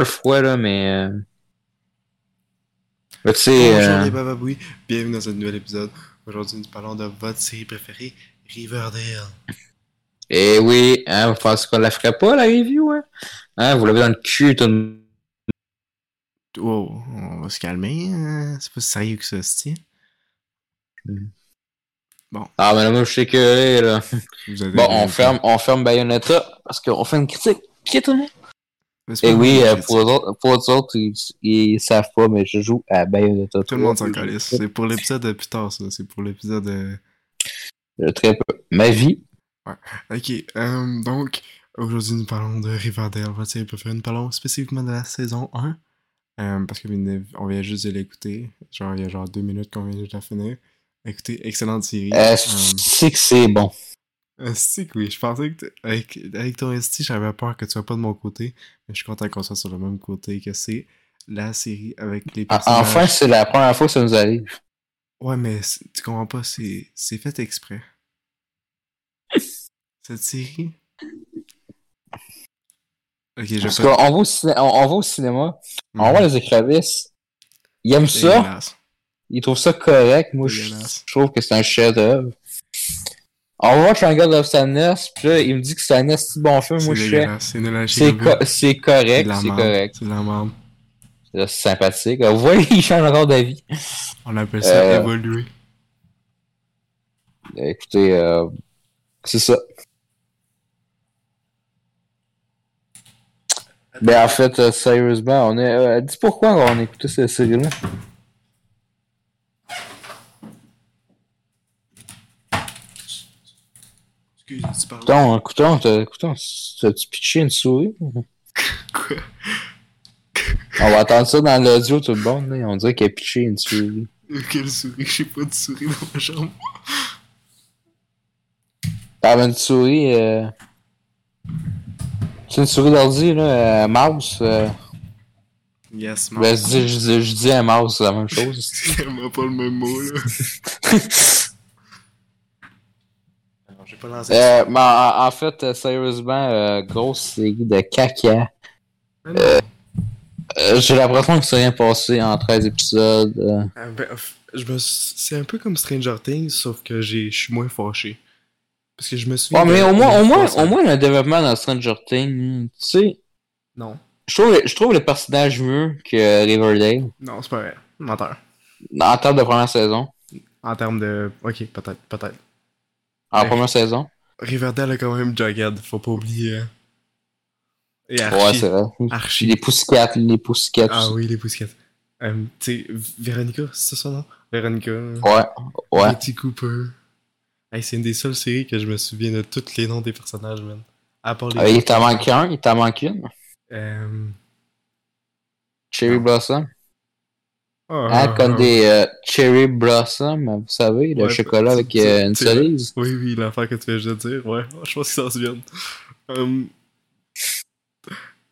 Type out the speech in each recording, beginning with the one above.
le froid, là, mais. Euh... Mais tu sais. Bonjour euh, les bababouis, bienvenue dans un nouvel épisode. Aujourd'hui, nous parlons de votre série préférée, Riverdale. Eh oui, hein, vous pensez qu'on la ferait pas, la review, hein? Hein, vous l'avez dans le cul, tout le Wow, on va se calmer, hein? c'est pas si sérieux que ça, c'est Ah, mais là, moi, je sais que, là. Vous avez Bon, on ferme, on ferme Bayonetta parce qu'on fait une critique. Qui tout le monde? Eh oui, une euh, pour autres, pour autres, ils, ils savent pas, mais je joue à Bayonetta. Tout le monde s'en calisse. C'est pour l'épisode de plus tard, ça. C'est pour l'épisode de. Euh, Très peu. Ma vie. Ok, euh, donc, aujourd'hui, nous parlons de Riverdale, votre série préférée. Nous parlons spécifiquement de la saison 1. euh, parce qu'on vient juste de l'écouter. Genre, il y a genre deux minutes qu'on vient juste de la finir. Écoutez, excellente série. C'est que c'est bon. Esti que oui, je pensais que avec, avec ton esti, j'avais peur que tu sois pas de mon côté, mais je suis content qu'on soit sur le même côté, que c'est la série avec les En- personnages. Enfin, c'est la première fois que ça nous arrive. Ouais, mais tu comprends pas, c'est c'est fait exprès. Cette série? Ok, je Parce qu'on on va, au ciné- on, on va au cinéma, Mhm. on voit les éclavisses. Ils aiment ça, ils trouvent ça correct. Moi, je, je trouve que c'est un chef-d'œuvre. On va voir Triangle of Sadness, puis là, il me dit que c'est un esti bon film. Moi, je fais. C'est C'est co- correct, de c'est correct. C'est de la merde. C'est sympathique. Vous voyez, il change encore d'avis. On appelle ça Euh, évoluer. Écoutez, euh, c'est ça. Ben en fait, euh, sérieusement, on est. euh, dis pourquoi on a écouté cette série-là? Excuse, tu parles. Écoutons, t'as- écoutons, t'as-tu pitché une souris? Quoi? On va attendre ça dans l'audio tout le monde, là. On dirait qu'il a pitché une souris. Quelle souris? J'ai pas de souris dans ma chambre. T'avais une souris, euh... C'est une souris d'ordi, là, euh, mouse. Euh... Yes, Ben, je dis, je, dis, je dis un mouse, c'est la même chose. C'est tellement pas le même mot, là. Euh, mais en, fait, euh, sérieusement, euh, grosse série de caca. Euh, J'ai l'impression que c'est rien passé en 13 épisodes. euh. Ah, ben, off, je me suis- C'est un peu comme Stranger Things, sauf que j'ai- je suis moins fâché. Parce que je me souviens. Ouais, mais au moins, au moins, au moins, le développement dans Stranger Things, tu sais, Non. je trouve, je trouve le personnage mieux que Riverdale Non, c'est pas vrai. Menteur. en termes de première saison. En termes de. Ok, peut-être, peut-être. En Ouais. première saison. Riverdale a quand même Jughead, faut pas oublier. hein. Et Archie. Ouais, c'est vrai. Archie. les Pussycats, les Pussycats. Ah aussi. oui, les Pussycats. Euh, tu sais, Véronica, c'est ça son nom? Véronica. Ouais, ouais. Betty Cooper. Hey, c'est une des seules séries que je me souviens de tous les noms des personnages, man. À part les. Euh, il t'en manque un, il t'en manque une. Euh... Cherry Blossom. Ah, Hein, comme ah, des euh, Cherry Blossom, vous savez, le Ouais, chocolat avec euh, une cerise. Oui, oui, l'affaire que tu viens de dire, ouais. Je pense que ça se vient. Hum.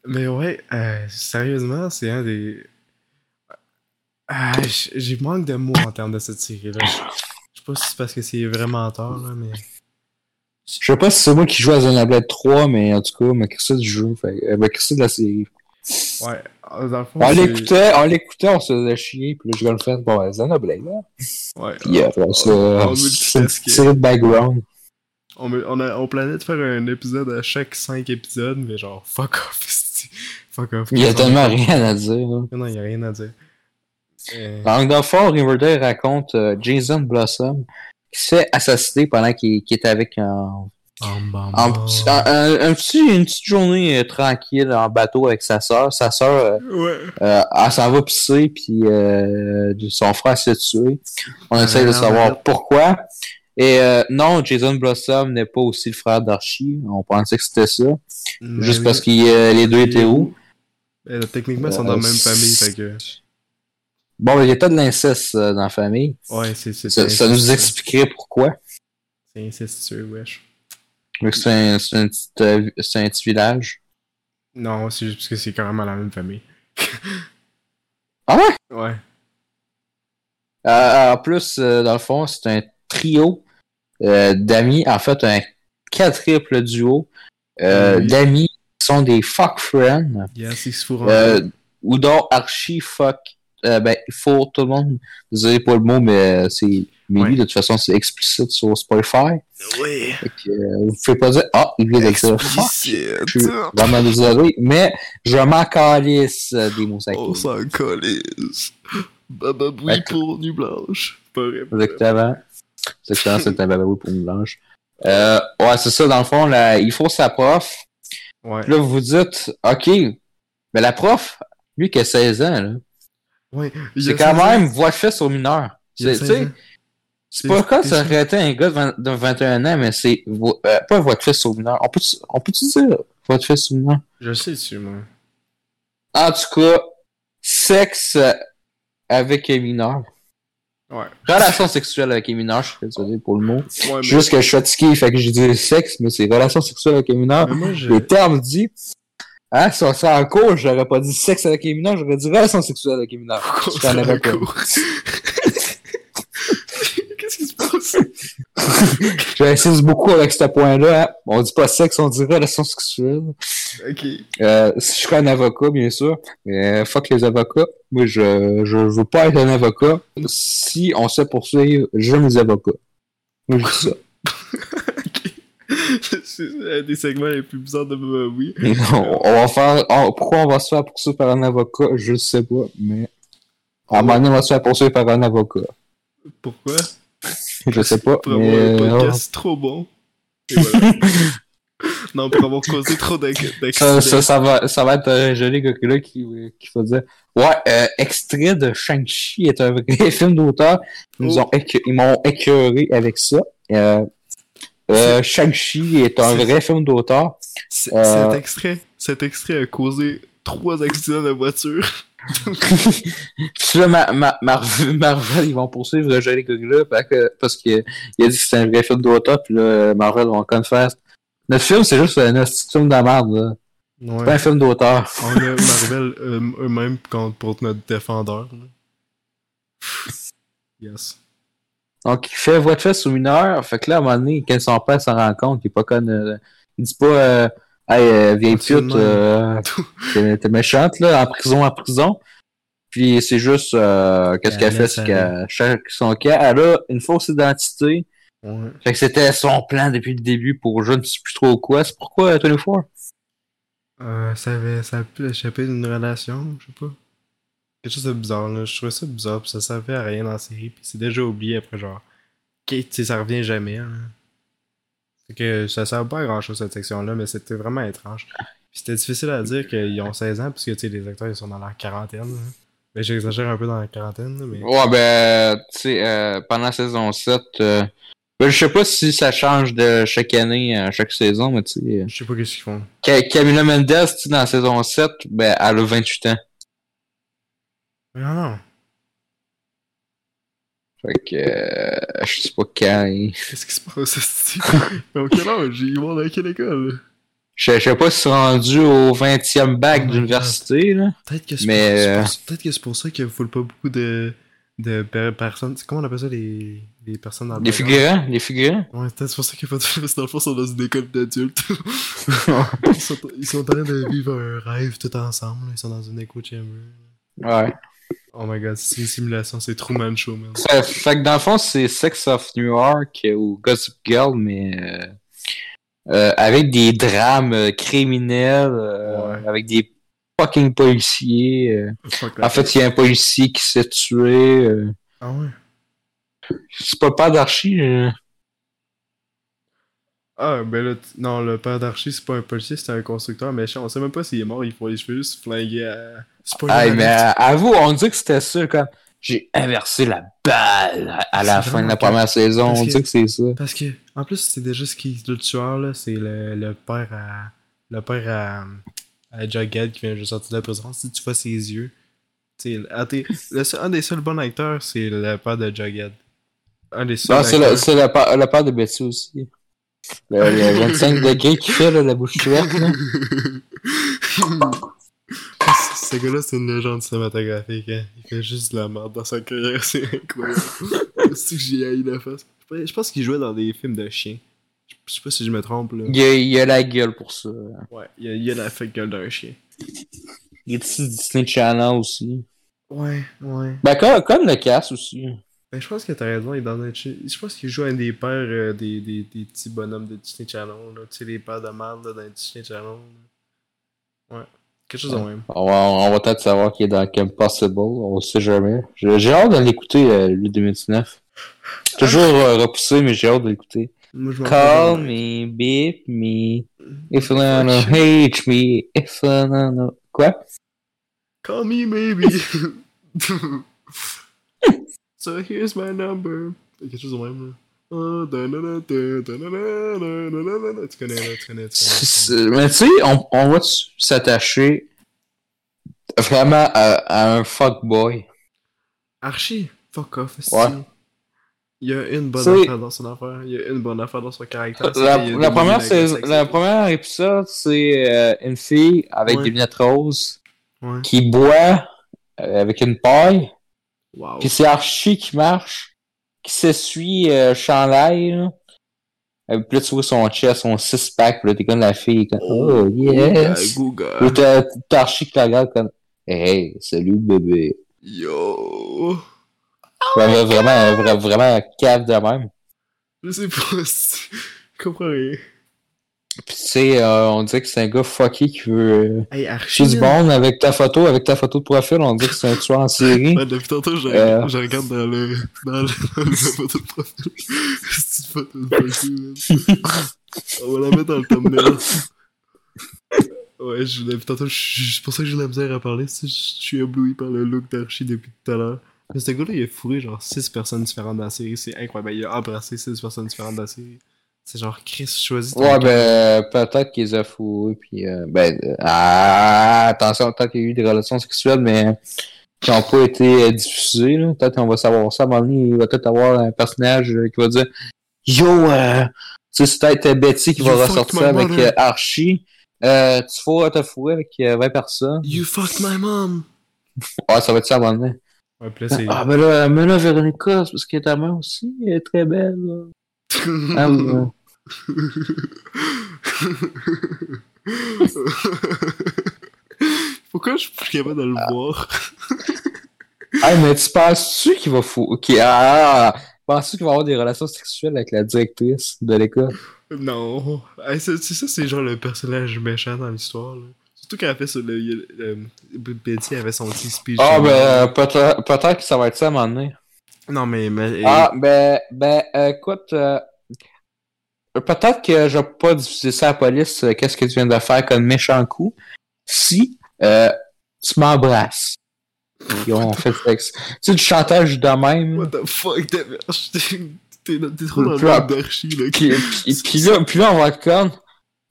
Mais ouais, euh, sérieusement, c'est un des. Ah, j'ai manque de mots en termes de cette série-là. Je sais pas si c'est parce que c'est vraiment tard, là, mais. Je sais pas si c'est moi qui joue à Xenoblade 3, mais en tout cas, mais c'est ça du jeu. Fait, c'est de la série. Ouais, dans le fond. On l'écoutait, on l'écoutait, on se faisait chier, puis là, je vais le faire. Bon, Xenoblade, là. Ouais. Puis euh, on- c'est de background. On, a, on planait de faire un épisode à chaque 5 épisodes, mais genre, fuck off. Fuck off. Il y a tellement rien à dire. Non, il y a rien à dire. Euh, Donc, dans le fond, Riverdale raconte euh, Jason Blossom qui se fait assassiner pendant qu'il est avec un, en bas, un petit- un- un- un petit- une petite journée euh, tranquille en bateau avec sa sœur. Sa sœur, euh, Ouais. euh, elle s'en va pisser, puis euh, son frère s'est tué. On essaie de Ah, savoir ouais. pourquoi. Et euh, non, Jason Blossom n'est pas aussi le frère d'Archie. On pensait que c'était ça. Mais juste oui. parce que euh, les deux étaient où? Euh, techniquement, ils sont dans la même famille, fait que. Bon, il y a pas de l'inceste euh, dans la famille. Ouais, c'est. c'est Ça, ça nous expliquerait pourquoi. C'est incestueux, wesh. C'est un, un, petit, euh, un petit village. Non, c'est juste parce que c'est carrément la même famille. Ah ouais? Ouais. Euh, en plus, euh, dans le fond, c'est un trio euh, d'amis. En fait, un quadruple duo euh, Oui. d'amis qui sont des fuck friends. Yes, ils se fourrent Euh, ou dont Archie fuck. Euh, ben, il faut tout le monde. Désolé pour le mot, mais euh, c'est. Mais lui, de toute façon, c'est explicite sur Spotify. Oui. Fait que, euh, vous pouvez pas dire, ah, il vient d'être. Je suis vraiment désolé, mais je m'en calisse euh, des mots sacrés. On s'en calisse. Baba Boui Fait que- pour Nuit Blanche. Pas vrai. Exactement. Exactement, c'est un babaou pour une blanche. Euh, ouais, c'est ça, dans le fond, là, il faut sa prof. Ouais. Puis là, vous vous dites, OK, mais la prof, lui qui a 16 ans, là, Ouais. C'est quand 16 ans. même voix de fesse aux mineurs. Il y a C'est, tu 16 sais, ans. c'est pas le C'est- ça aurait été un gars de, 20 de 21 ans, mais c'est euh, pas voix de fesse aux mineurs. On peut, on peut dire voix de fesse aux mineurs? Je sais dessus, moi. En tout cas, sexe euh, avec un mineur. Ouais. Relation sexuelle avec un mineur, je suis désolé pour le mot. Ouais, mais, Juste que je suis fatigué, fait que j'ai dit sexe, mais c'est relation sexuelle avec un mineur. mais moi, je. Les termes dit, hein, si on sort en cours, j'aurais pas dit sexe avec un mineur, j'aurais dit relation sexuelle avec un mineur. Je t'en avais pas. Qu'est-ce qui se passe? J'insiste beaucoup avec ce point-là, hein. On dit pas sexe, on dit relation sexuelle. Ok. Euh, si je serais un avocat, bien sûr, mais fuck les avocats. Moi, je, je veux pas être un avocat. Si on se poursuit, j'aime les avocats. Je dis ça. ok. C'est un des segments les plus bizarres de Baba Boui. on, on va faire, on- pourquoi on va se faire poursuivre par un avocat, je sais pas, mais à un moment donné, on va se faire poursuivre par un avocat. Pourquoi? Je sais pas, Pour mais... avoir un podcast trop bon. Et voilà. non, pour avoir causé trop Ça, d'accidents. ça, ça va, ça va être un joli gars qui, qui va dire Ouais, euh, extrait de Shang-Chi est un vrai film d'auteur. Ils Oh. ils m'ont écœuré avec ça. Euh, euh, Shang-Chi est un C'est- vrai film d'auteur. C- Euh, Cet extrait, cet extrait a causé trois accidents de voiture. Puis là, Ma- Ma- Marvel, Marvel, ils vont poursuivre le joli gars-là parce que- parce qu'il il a dit que c'était un vrai film d'auteur. Puis là, Marvel vont faire Notre film, c'est juste un film de merde. là. C'est pas un film d'auteur. On a Marvel euh, eux-mêmes contre pour notre défendeur. là. Yes. Donc, il fait voix de fesse aux mineurs. Fait que là, à un moment donné, quand son père s'en rend compte, il est pas conne. euh, il dit pas, euh, hey, euh, vieille pute, euh, t'es méchante, là, en prison, en prison. Puis c'est juste, euh, qu'est-ce Elle qu'elle fait, c'est qu'elle cherche son cas. Elle a une fausse identité. Ouais. Fait que c'était son plan depuis le début pour je ne sais plus trop quoi. C'est pourquoi, 24? Euh, ça avait ça a pu échapper d'une relation, je sais pas. Quelque chose de bizarre, là. Je trouvais ça bizarre, pis ça servait à rien dans la série, pis c'est déjà oublié après, genre. Tu sais, ça revient jamais, hein. Fait que ça sert pas à grand chose cette section-là, mais c'était vraiment étrange. C'était difficile à dire qu'ils ont 16 ans, puisque, tu sais, les acteurs, ils sont dans la quarantaine. Mais j'exagère un peu dans la quarantaine, mais. Ouais, ben, tu sais, euh, pendant la saison 7, euh, ben, je sais pas si ça change de chaque année, à chaque saison, mais tu sais. euh, Je sais pas qu'est-ce qu'ils font. Ca- Camila Mendes, tu sais, dans la saison 7, ben, elle a 28 ans. Non. Fait que, euh, je sais pas quand. hein. Qu'est-ce qui se passe? Mais au quel âge? Ils vont dans quelle école? Je je sais pas si c'est rendu au 20e bac Oh d'université, là. Peut-être que c'est Mais, pour, c'est euh, peut-être que c'est pour ça qu'il ne faut pas beaucoup de, de per- personnes. Comment on appelle ça les, les personnes dans le Les figurants, les figurants. Ouais, peut-être c'est pour ça qu'il de parce que dans le fond, ils sont dans une école d'adultes. ils, sont, ils sont en train de vivre un rêve tout ensemble. Ils sont dans une echo chamber. Ouais. Oh my god, c'est une simulation, c'est Truman Show, man. Fait, fait que dans le fond, c'est Sex of New York ou Gossip Girl, mais euh, euh, avec des drames euh, criminels, euh, Ouais. avec des fucking policiers. euh. Fuck En fait, il y a un policier qui s'est tué. euh. Ah ouais? C'est pas le père d'Archie. euh. Ah, ben là, non, le père d'Archie, c'est pas un policier, c'est un constructeur méchant. On sait même pas s'il est mort, il faut les cheveux juste flinguer à. Spoiler Hey, alert. mais euh, avoue, on dit que c'était ça quand j'ai inversé la balle à- la C'est fin de la première saison. parce On que- dit que c'est ça. Parce que, en plus, c'est déjà ce qui le tueur, là, c'est le, le père à. Le père à. à Jughead qui vient juste sortir de la prison. Si tu vois ses yeux. Le seul- un des seuls bons acteurs, c'est le père de Jughead. Un des seuls. Non, c'est le, c'est le, père- le père de Betty aussi. Le, le 25 degrés qui fait là, la bouche ouverte. Là. Ce gars-là, c'est une légende cinématographique. Hein. Il fait juste de la merde dans sa carrière, c'est incroyable. c'est que j'ai haï la face? Je pense qu'il jouait dans des films de chiens. Je sais pas si je me trompe, là. Il a, il a la gueule pour ça. Ouais, il y a, il a la fake gueule d'un chien. Il est ici Disney Channel aussi. Ouais, ouais. Ben, comme, comme le casse aussi. Ben, je pense que t'as raison, il est dans un Je pense qu'il joue un des pères euh, des, des, des petits bonhommes de Disney Channel, là. Tu sais, les pères de merde, là, dans Disney Channel. là. Ouais. Quelque chose de même. On va, on va peut-être savoir qu'il est dans Camp Possible, on sait jamais. J'ai hâte de l'écouter, euh, lui 2019. Toujours euh, repoussé, mais j'ai hâte de l'écouter. Call me, beep me, if you wanna hate me, if you wanna... Quoi? Call me maybe. so here's my number. Quelque chose de même, là. Mais tu sais, on, on va s'attacher vraiment à, à un fuckboy. Archie, fuck off. Ouais. Il y a une bonne affaire dans son affaire. Il y a une bonne affaire dans son caractère. La, première la première épisode, c'est euh, une fille avec Ouais. des lunettes roses Ouais. qui boit euh, avec une paille. Wow. Puis c'est Archie qui marche, qui s'essuie euh, chandail, là. Euh, Puis là, tu vois son chest, son six-pack, puis là, t'es comme la fille, comme, oh, yes! Google. Ou t'as t'as Archie qui la regarde comme, hey, salut bébé. Yo. Vraiment, vraiment, vra- vraiment cave de même. Je sais pas si. Je comprends rien. Puis tu sais, euh, on dirait que c'est un gars fucky qui veut euh, Hey, du avec ta photo, avec ta photo de profil, on dirait que c'est un tueur en série. Ouais, depuis tantôt, je, Euh. je regarde dans le. dans le. dans le photo de profil. C'est une photo de profil. On va la mettre dans le thumbnail. Ouais, je, depuis tantôt, c'est pour ça que j'ai de la misère à parler. Je, je suis ébloui par le look d'Archie depuis tout à l'heure. Mais ce gars-là, il a fourré genre 6 personnes différentes dans la série. C'est incroyable. Il a embrassé 6 personnes différentes dans la série. C'est genre Chris choisit. Ouais, ben, peut-être qu'ils ont fourré, puis euh, ben, euh, ah, attention, peut-être qu'il y a eu des relations sexuelles, mais qui n'ont pas été euh, diffusées, là. Peut-être qu'on va savoir ça, à un moment donné, il va peut-être avoir un personnage euh, qui va dire, yo, euh, tu sais, c'est peut-être Betty qui You va ressortir avec euh, Archie. Euh, tu faut te fourrer avec euh, 20 personnes. You fucked my mom! Ouais, ça va être ça, à un moment donné. Ouais, pis là, c'est. Ah, ben là, mais là, Véronica, c'est parce qu'elle est ta mère aussi, elle est très belle, là. Ah. Pourquoi je suis plus capable de le voir? Ah, mais tu penses-tu qu'il va fou... Qui... Ah! Penses-tu qu'il va avoir des relations sexuelles avec la directrice de l'école? Non. Hey, c'est ça, c'est genre le personnage méchant dans l'histoire. Surtout quand elle fait sur le. le- le- Betty avait son petit speech. Ah, ben, euh, peut-être peut-être que ça va être ça à un moment donné. Non, mais. mais Ah, ben, ben, euh, écoute, euh, peut-être que je vais pas diffuser ça à la police, euh, qu'est-ce que tu viens de faire comme méchant coup, si euh, tu m'embrasses. Puis on fait le sexe. Tu sais, du chantage de même. What the fuck, t'es t'es- t'es trop dans le d'archi, là. Puis, puis, puis là, puis là, on va être comme.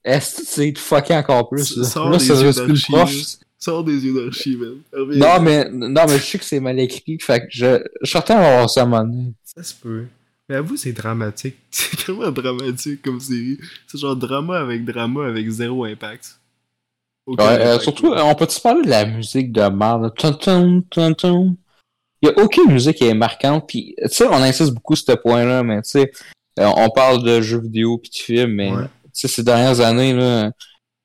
Est-ce que c'est de fucker encore plus? Là, Sors Là, des ça yeux d'archi. Sors des yeux d'archi, man. Non, mais, non, mais je sais que c'est mal écrit, fait que je, je suis certain d'avoir ça à un moment donné. Ça se peut. Mais avoue, c'est dramatique. C'est vraiment dramatique comme série. C'est genre drama avec drama avec zéro impact. Ouais, euh, surtout, là. on peut-tu parler de la musique de merde? Il y a aucune musique qui est marquante, puis tu sais, on insiste beaucoup sur ce point-là, mais tu sais, euh, on parle de jeux vidéo puis de films, mais Ouais. tu sais, ces dernières années, là,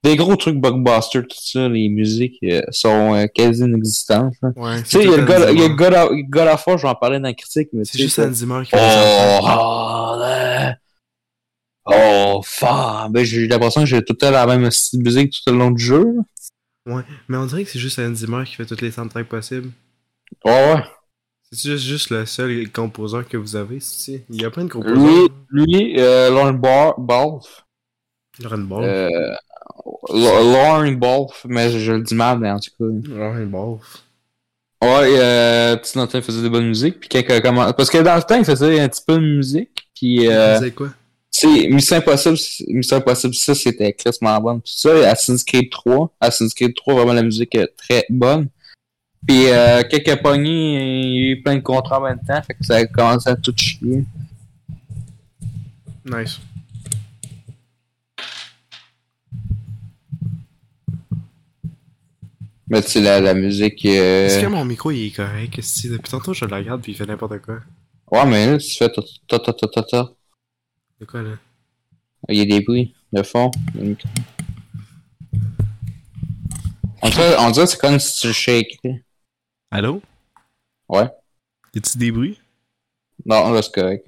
des gros trucs blockbuster, tout ça, les musiques euh, sont euh, quasi inexistantes. là. Ouais, Tu sais, il y a le il y a. God of, War, je vais en parler dans la critique, mais C'est juste Hans Zimmer qui fait les Oh, oh, oh, fuck. Ben, j'ai l'impression que j'ai tout temps la même musique tout le long du jeu. Ouais, mais on dirait que c'est juste Zimmer qui fait toutes les soundtracks possibles. Ouais, ouais. C'est juste, juste le seul composeur que vous avez, si. Il y a plein de composeurs. Lui, lui euh, Lauren Bar Balf. Lauren Ball. Euh, Lauren Balf, mais je, je le dis mal, mais en tout cas. Lauren Ball. Ouais, euh, petit faisait des bonnes musiques, puis quand, comment... Parce que dans le temps, il faisait un petit peu de musique, puis euh, quoi? c'est Mission Impossible, Mission Impossible, ça c'était classement bon. Tout ça, Assassin's Creed 3, Assassin's Creed 3, vraiment la musique est très bonne. Puis euh, quelques poignées, il y a eu plein de contrats en même temps, fait que ça a commencé à tout chier. Nice. Mais tu sais, la, la musique... euh, Est-ce que mon micro il est correct? Si depuis tantôt je le regarde puis il fait n'importe quoi? Ouais, mais là, tu fais ta ta ta ta ta ta. C'est quoi là? Il y a des bruits de fond. On dirait, on dirait que c'est comme si tu le shakerais. Allô? Ouais. Y a-tu des bruits? Non, là, c'est correct.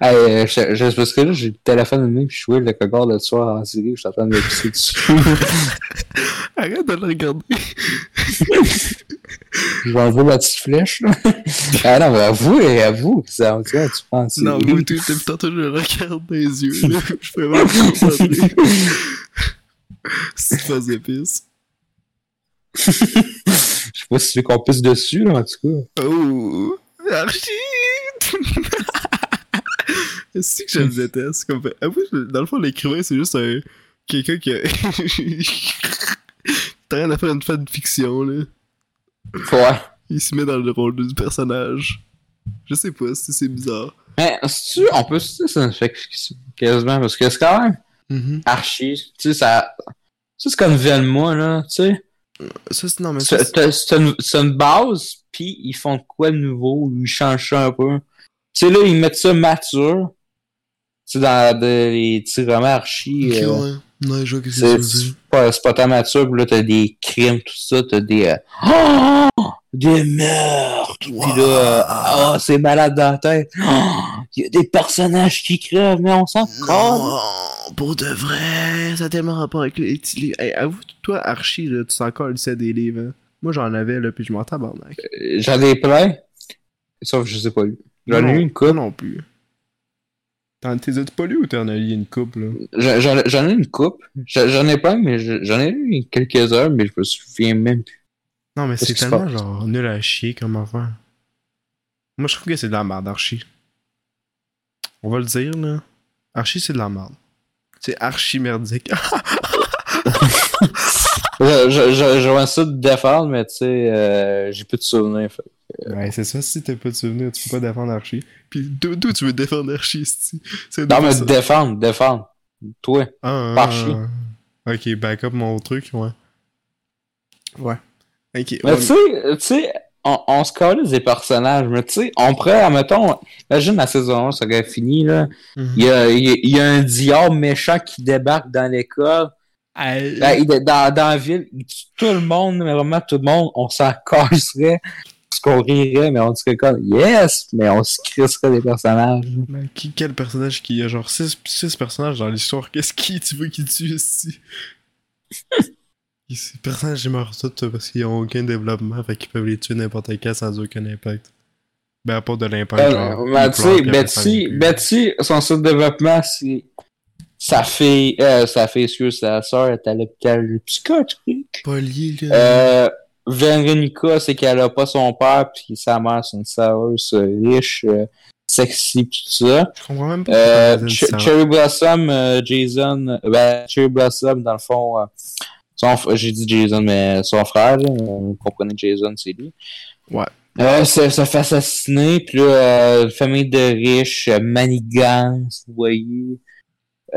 Hey, euh, je, je, parce que là, j'ai le téléphone de puis je jouais le cogard le soir en série, je suis en train de me pisser dessus. Arrête de le regarder. je vais enlever ma petite flèche, là. ah non, mais avoue, avoue, ça, tu vois, tu penses. Non, moi, tu depuis tantôt, je le regarde dans les yeux, là. Je peux vraiment me concentrer. si tu faisais pisse. Je sais pas si tu veux qu'on pisse dessus, là, en tout cas. Oh! Archie! C'est que je le déteste. Comme... Après, dans le fond, l'écrivain, c'est juste un... quelqu'un qui a. T'as rien à faire une fanfiction, là. Ouais. Il se met dans le rôle du personnage. Je sais pas si c'est bizarre. Mais, si tu on peut se ça fait quasiment, parce que c'est quand même mm-hmm. archi. Tu sais, ça. Ça, c'est comme Velma, là, tu sais. Ça, c'est non, mais c'est une, une, base, puis ils font quoi de nouveau, ils changent ça un peu. Tu sais, là, ils mettent ça mature. Tu sais, dans les petits romans archi. Okay, euh, ouais. Je vois que c'est pas, pas tant mature, là, t'as des crimes, tout ça, t'as des. Euh... Oh! Des meurtres! Wow. Pis là, euh... oh, c'est malade dans la tête! Oh! Il y a des personnages qui crèvent, mais on s'en Non, pour de vrai, ça a tellement rapport avec les petits livres. Hey, avoue, toi, Archie, là, tu sens encore le des livres. Hein? Moi, j'en avais, là, pis je m'en tabarnak. J'en ai plein, sauf que je sais pas lu. J'en ai eu une coupe. non plus. T'en as pas lu ou t'en as lu une coupe, là? J'en ai une coupe. J'en ai pas, mais j'en ai lu quelques heures, mais je me souviens même plus. Non, mais c'est tellement genre nul à chier comme affaire. Moi, je trouve que c'est de la merde, Archie. On va le dire, là. Archie, c'est de la merde. C'est archi merdique. vois ça de défendre, mais tu sais, euh, j'ai plus de souvenirs. Fait. Ouais, c'est ça, si t'as pas de souvenirs, tu peux pas défendre Archie. Puis d'où tu veux défendre Archie, c'est Non, mais ça? défendre, défendre. Toi. Ah, Archie. Ah, ok, back up mon truc, ouais. Ouais. Ok. Mais tu sais, tu sais, on, on se colle des personnages, mais tu sais, on pourrait, mettons, imagine la saison 1, ça aurait fini, là. Mm -hmm. il, y a, il, y a, un diable méchant qui débarque dans l'école. Euh... Dans, dans la ville, tout le monde, mais vraiment tout le monde, on s'en casserait qu'on rirait, mais on dirait comme yes, mais on se crisserait des personnages. Mais qui, quel personnage qui a genre 6 personnages dans l'histoire? Qu'est-ce qui tu veux qu'il tue ici Ces personnages ils meurent tous parce qu'ils ont aucun développement, fait qu'ils peuvent les tuer n'importe quand sans aucun impact. Ben, à part de l'impact. Euh, ben, tu sais, Betsy, Betsy, son seul développement, c'est. Ça fait. Euh, ça fait sûr, sa soeur est à l'hôpital psychiatrique. Polly, là. Euh. Veronica, c'est qu'elle a pas son père, puis sa mère, c'est une sœureuse riche, euh, sexy, tout ça. Je comprends même pas. Euh, Ch Cherry Blossom, euh, Jason, ben, Cherry Blossom, dans le fond, euh, j'ai dit Jason, mais son frère, là, on comprenait Jason, c'est lui. Ouais. Euh, se, se fait assassiner, puis là, euh, famille de riches, euh, manigance, vous voyez.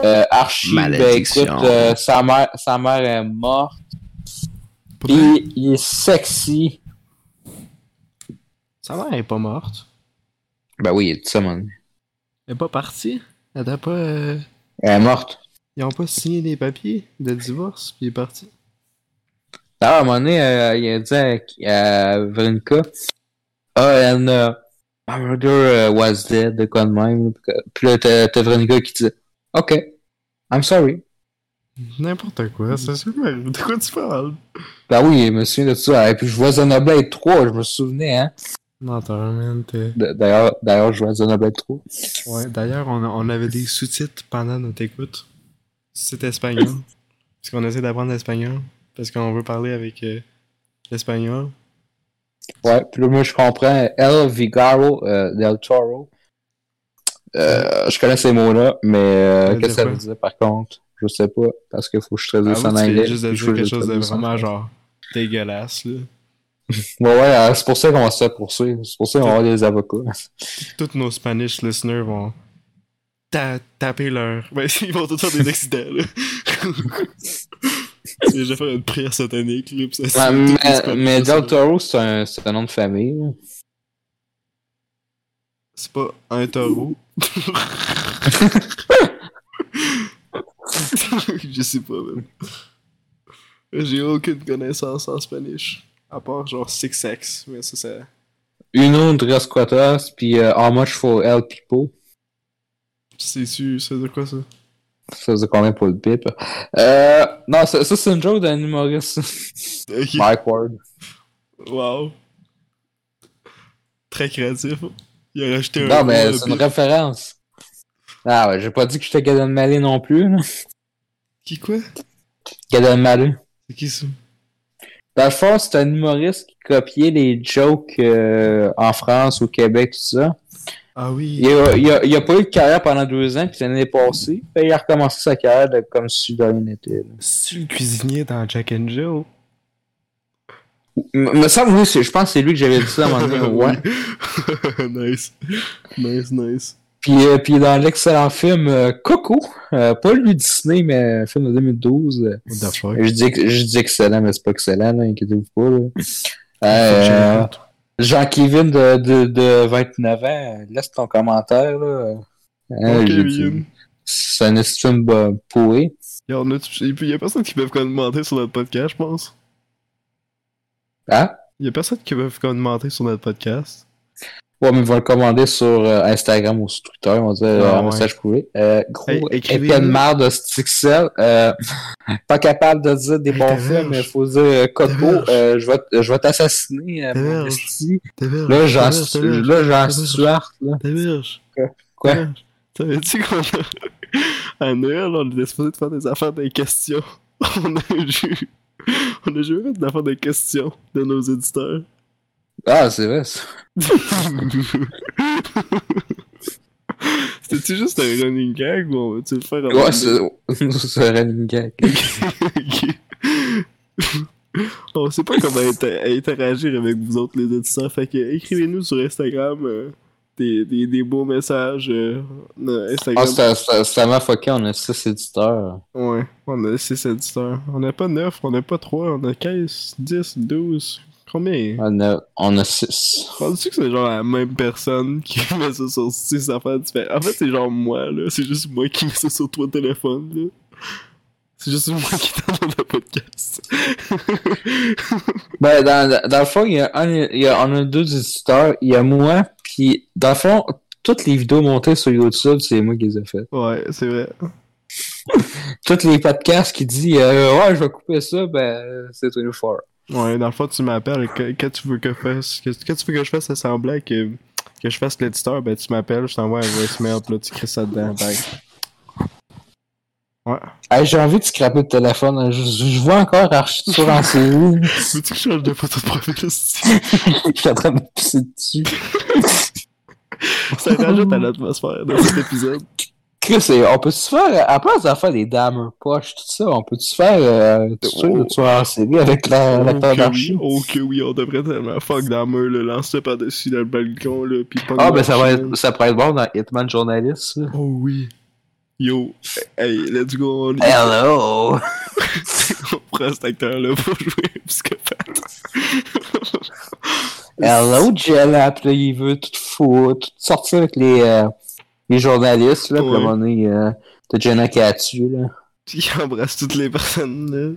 Euh, Archie, ben écoute, euh, sa, mère, sa mère est morte. Puis il est sexy. Sa mère est pas morte. Ben oui, il est ça, man. Elle est pas partie? Elle n'a pas. Euh... Elle est morte. Ils ont pas signé des papiers de divorce, puis il est parti. Ah, à un moment donné, euh, il a dit à, à Veronica Ah, and uh, my mother uh, was dead, de quoi de même. Puis là, t'as Veronica qui dit Ok, I'm sorry. N'importe quoi, ça se De quoi tu parles? Ben oui, je me souviens de ça. Et puis je vois Xenoblade 3, je me souvenais, hein. Menteur, man, D'ailleurs, d'ailleurs, je vois Xenoblade 3. Ouais, d'ailleurs, on, on avait des sous-titres pendant notre écoute. C'était espagnol. parce qu'on essaie d'apprendre l'espagnol. Parce qu'on veut parler avec euh, l'espagnol. Ouais, puis là, moi, je comprends El Vigaro euh, del Toro. Euh, je connais ces mots-là, mais euh, qu'est-ce que ça veut dire par contre? Je sais pas, parce qu'il faut que je traduise ah, en anglais. juste de dire quelque chose de vraiment genre dégueulasse, là. ouais, ouais, c'est pour ça qu'on va se faire poursuivre. C'est pour ça qu'on va avoir des avocats. Tous nos Spanish listeners vont ta taper leur. Ben, ils vont tous faire des accidents, là. C'est déjà faire une prière satanique, là. Pis ça, ouais, mais mais Del Toro, c'est un, un nom de famille. C'est pas un taureau. je sais pas, même. J'ai aucune connaissance en spanish. À part genre Six Sex, mais ça, c'est. Uno, tres cuatros, puis euh, How much for El Pipo. C'est-tu, ça veut dire quoi ça? Ça faisait combien pour le pip? Euh, non, ça, ça c'est une joke d'un humoriste. Ok. Mike Ward. Wow. Très créatif. Il a rajouté un. Non, mais c'est une référence. Ah ouais, j'ai pas dit que j'étais Gad Elmaleh non plus. là. Qui quoi? Gad Elmaleh. C'est qui ça? Dans le fond, c'est un humoriste qui copiait les jokes euh, en France, au Québec, tout ça. Ah oui. Il a, il, a, il a pas eu de carrière pendant deux ans, puis l'année passée, puis il a recommencé sa carrière de- comme si de rien n'était. C'est le cuisinier dans Jack and Jill? M- me semble, oui, je pense que c'est lui que j'avais dit ça à un moment donné. Ouais. nice. Nice, nice. Puis, euh, puis dans l'excellent film euh, Coco, euh, pas lui Disney, mais un film de 2012. euh, je, dis, je dis excellent, mais c'est pas excellent, inquiétez-vous pas. Euh. Jean-Kevin de, de, de 29 ans, laisse ton commentaire. Là. Hein. C'est un estime bah, pourri. Y en a, et puis y a personne qui peut commenter sur notre podcast, je pense. Hein? Y a personne qui peut commenter sur notre podcast. Ouais, mais ils vont le commander sur euh, Instagram ou sur Twitter, on va dire Ah, un ouais. message privé. Euh, gros, épée écrivez-nous. de merde de Stixel. Euh, pas capable de dire des Hey, bons films, mais verge. faut dire euh, Coco, euh, je vais je vais t'assassiner, euh, T'as mon esti. Là, t'es verge, là. Quoi? Verge. Savais-tu qu'on a... À Noël, on était supposé de faire des affaires des questions. On a eu... On a jamais fait d'affaires des questions de nos éditeurs. Ah, c'est vrai, ça. C'était-tu juste un running gag ou on va-tu le faire Ouais, c'est c'est un running gag. Ok. On sait pas comment inter- interagir avec vous autres, les éditeurs. Fait que écrivez-nous sur Instagram euh, des, des, des beaux messages. euh, euh, Instagram. Ah, c'est- c'est c'est tellement fucké, on a 6 éditeurs. Ouais, on a 6 éditeurs. On n'a pas 9, on n'a pas 3, on a 15, 10, 12. Combien? On a, on a 6. Penses-tu que c'est genre la même personne qui met ça sur 6 affaires différentes? En fait, c'est genre moi, là. C'est juste moi qui mets ça sur ton téléphone, là. C'est juste moi qui t'en dans le podcast. Ben, dans, dans le fond, il y a, un, il y a, on a deux éditeurs. Il y a moi, puis dans le fond, toutes les vidéos montées sur YouTube, c'est moi qui les ai faites. ouais, c'est vrai. Tous les podcasts qui disent euh, Ouais, je vais couper ça, ben, c'est 24. Ouais, dans le fond, tu m'appelles. que- Quand tu veux que je fasse, que, tu veux que je fasse semblant que, que je fasse l'éditeur, ben tu m'appelles, je t'envoie un voicemail, pis là tu crées ça dedans. Bang. Ouais. Hey, j'ai envie de scraper le téléphone. hein. Je, je vois encore Archie sur en série. Veux-tu que je change de photo de profil aussi? Je suis en train de me pisser dessus. Ça rajoute à l'atmosphère de cet épisode. Chris, on peut-tu faire, à place de faire des dames poches, tout ça, on peut-tu faire euh, tout ça, Oh. tueur en série avec la- l'acteur oh, que oui, oh que oui, on devrait tellement fuck dans le le lance par-dessus le balcon, là, pis pas Ah, ben ça va être, ça pourrait être bon dans Hitman Journalist, ça. Oh oui. Yo, hey, let's go, on, Hello! on prend cet acteur-là pour jouer un psychopathe. Hello, Jella! Puis là, il veut tout fou, tout sortir avec les, euh, les journalistes, là. Puis à un Ouais. moment donné, euh, t'as Jenna qui a tué, là. Puis il embrasse toutes les personnes, là.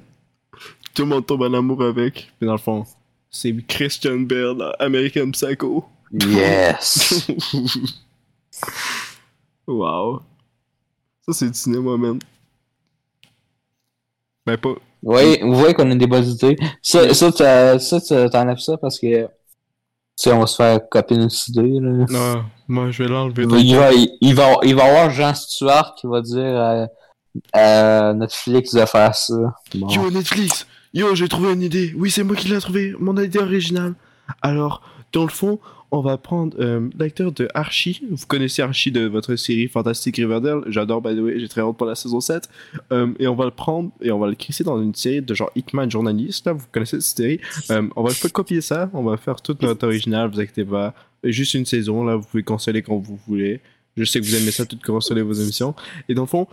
Tout le monde tombe en amour avec. Puis dans le fond, c'est Christian Bale American Psycho. Yes! wow. Ça, c'est du cinéma, man. Ben, pas. Oui, vous voyez qu'on a des bonnes idées. Ça, ça, ça, t'as- t'enlèves ça parce que, sais, on va se faire copier notre idée, là. Non, moi, je vais l'enlever. Il va, il, il va, il va y avoir Jean Stewart qui va dire à, à Netflix de faire ça. Bon. Yo, Netflix! Yo, j'ai trouvé une idée. Oui, c'est moi qui l'ai trouvé. Mon idée originale. Alors, dans le fond, on va prendre euh, l'acteur de Archie. Vous connaissez Archie de votre série Fantastic Riverdale? J'adore, by the way. J'ai très hâte pour la saison 7. Euh, et on va le prendre et on va le crisser dans une série de genre Hitman Journalist. Là, vous connaissez cette série? Euh, on va copier ça. On va faire toute notre original. Vous inquiétez pas. Juste une saison. Là, vous pouvez canceller quand vous voulez. Je sais que vous aimez ça, tout canceller vos émissions. Et dans le fond,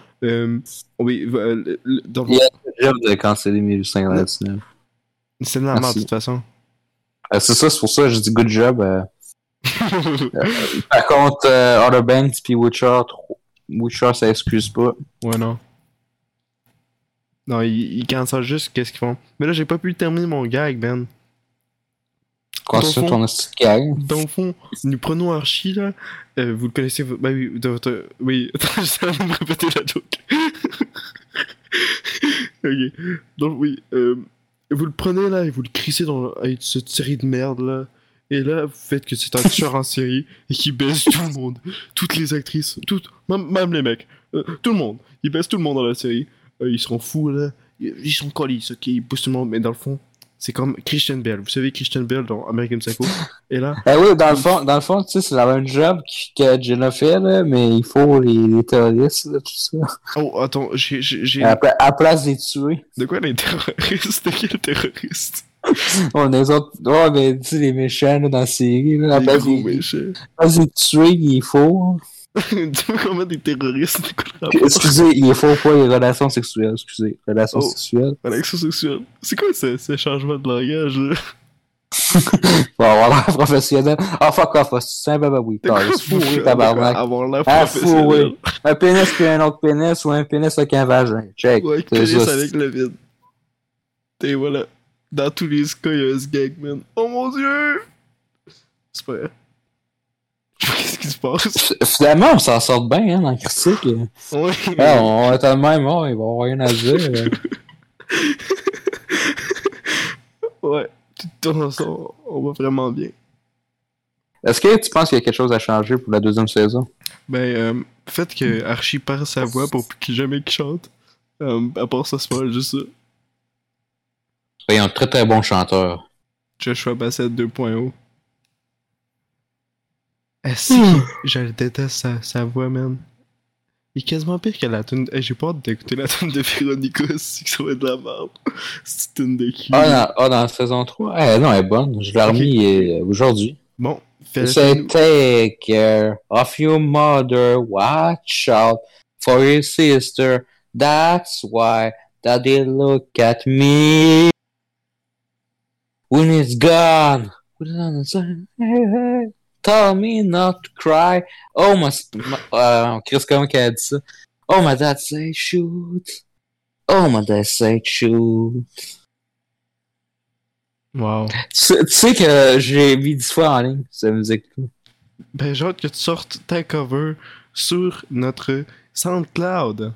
oui, le- dans le Il y a de canceller 1899. c'est de la merde, de toute façon. C'est ça, c'est pour ça que je dis good job. Euh. Par contre, euh, Outer Banks puis Witcher 3, Witcher, ça excuse pas. Ouais, non. Non, ils, ils cancellent juste qu'est-ce qu'ils font. Mais là, j'ai pas pu terminer mon gag, Ben. Quoi, ça, ton gag? Dans le fond, nous prenons Archie, là. Euh, vous le connaissez, bah oui, de votre... Oui, attends, de me répéter la joke. ok. Donc, oui, euh, vous le prenez, là, et vous le crissez dans avec cette série de merde, là. Et là, vous faites que c'est un tueur en série et qui baisse tout le monde. Toutes les actrices, toutes, même, même les mecs. Euh, tout le monde. Il baisse tout le monde dans la série. Euh, ils sont fous, là. Ils sont colis, ok, ils poussent tout le monde. Mais dans le fond, c'est comme Christian Bale. Vous savez Christian Bale dans American Psycho? Et là, Ben oui, dans le fond, dans le fond, tu sais, c'est la même job qui- que Jenna fait, là, mais il faut les, les terroristes, là, tout ça. Oh, attends, j'ai. À, à place des tuer. De quoi les terroristes? De quel terroriste On les autres, ouais, mais tu sais, les méchants, là, dans la série, là, Les gros des, méchants. place des tuer, il faut. Dis-moi comment des terroristes De quoi le rapport Excusez, il faut pas les relations sexuelles, excusez. Relations Oh. sexuelles. Relaxation sexuelle. C'est quoi ce, ce changement de langage là? Faut avoir l'air professionnel. Ah, fuck off, c'est simple, bah oui. Fourré, tabarnak. Avoir l'air Ah, professionnel? fourré. Un pénis puis un autre pénis ou un pénis avec un vagin. Check. Ouais, C'est ça. avec le vide. Et voilà. Dans tous les cas, il y a un gag, man. Oh mon dieu C'est pas vrai. Qu'est-ce qui se passe Finalement, on s'en sort bien, hein, dans le critique. Ouais, Ah, on est tellement même, oh, il va avoir rien à dire. ouais. Tout le temps, on va vraiment bien. Est-ce que tu penses qu'il y a quelque chose à changer pour la deuxième saison? Ben, euh, le fait que Archie perd sa voix pour qu'il jamais qu'il chante, euh, à part ça, c'est pas juste ça. A un très très bon chanteur. Joshua Bassett 2.0. Est-ce Hmm. que je le déteste sa, sa voix, man? Il est quasiment pire que la tune. Hey, j'ai pas hâte d'écouter la tune de Véronica, c'est que ça va être de la merde. C'est une de qui? Ah, dans, ah, dans la saison 3? Eh, non, elle est bonne. Je l'ai remis euh, aujourd'hui. Bon, take care of your mother. Watch out for your sister. That's why daddy look at me. When it's gone. Tell me not to cry. Oh, my... Euh, Chris, comment qu'elle a dit ça? Oh, my dad say shoot. Oh, my dad say shoot. Wow. Tu sais- tu sais que j'ai mis 10 fois en ligne, cette musique-là. Ben, j'ai hâte que tu sortes ta cover sur notre SoundCloud.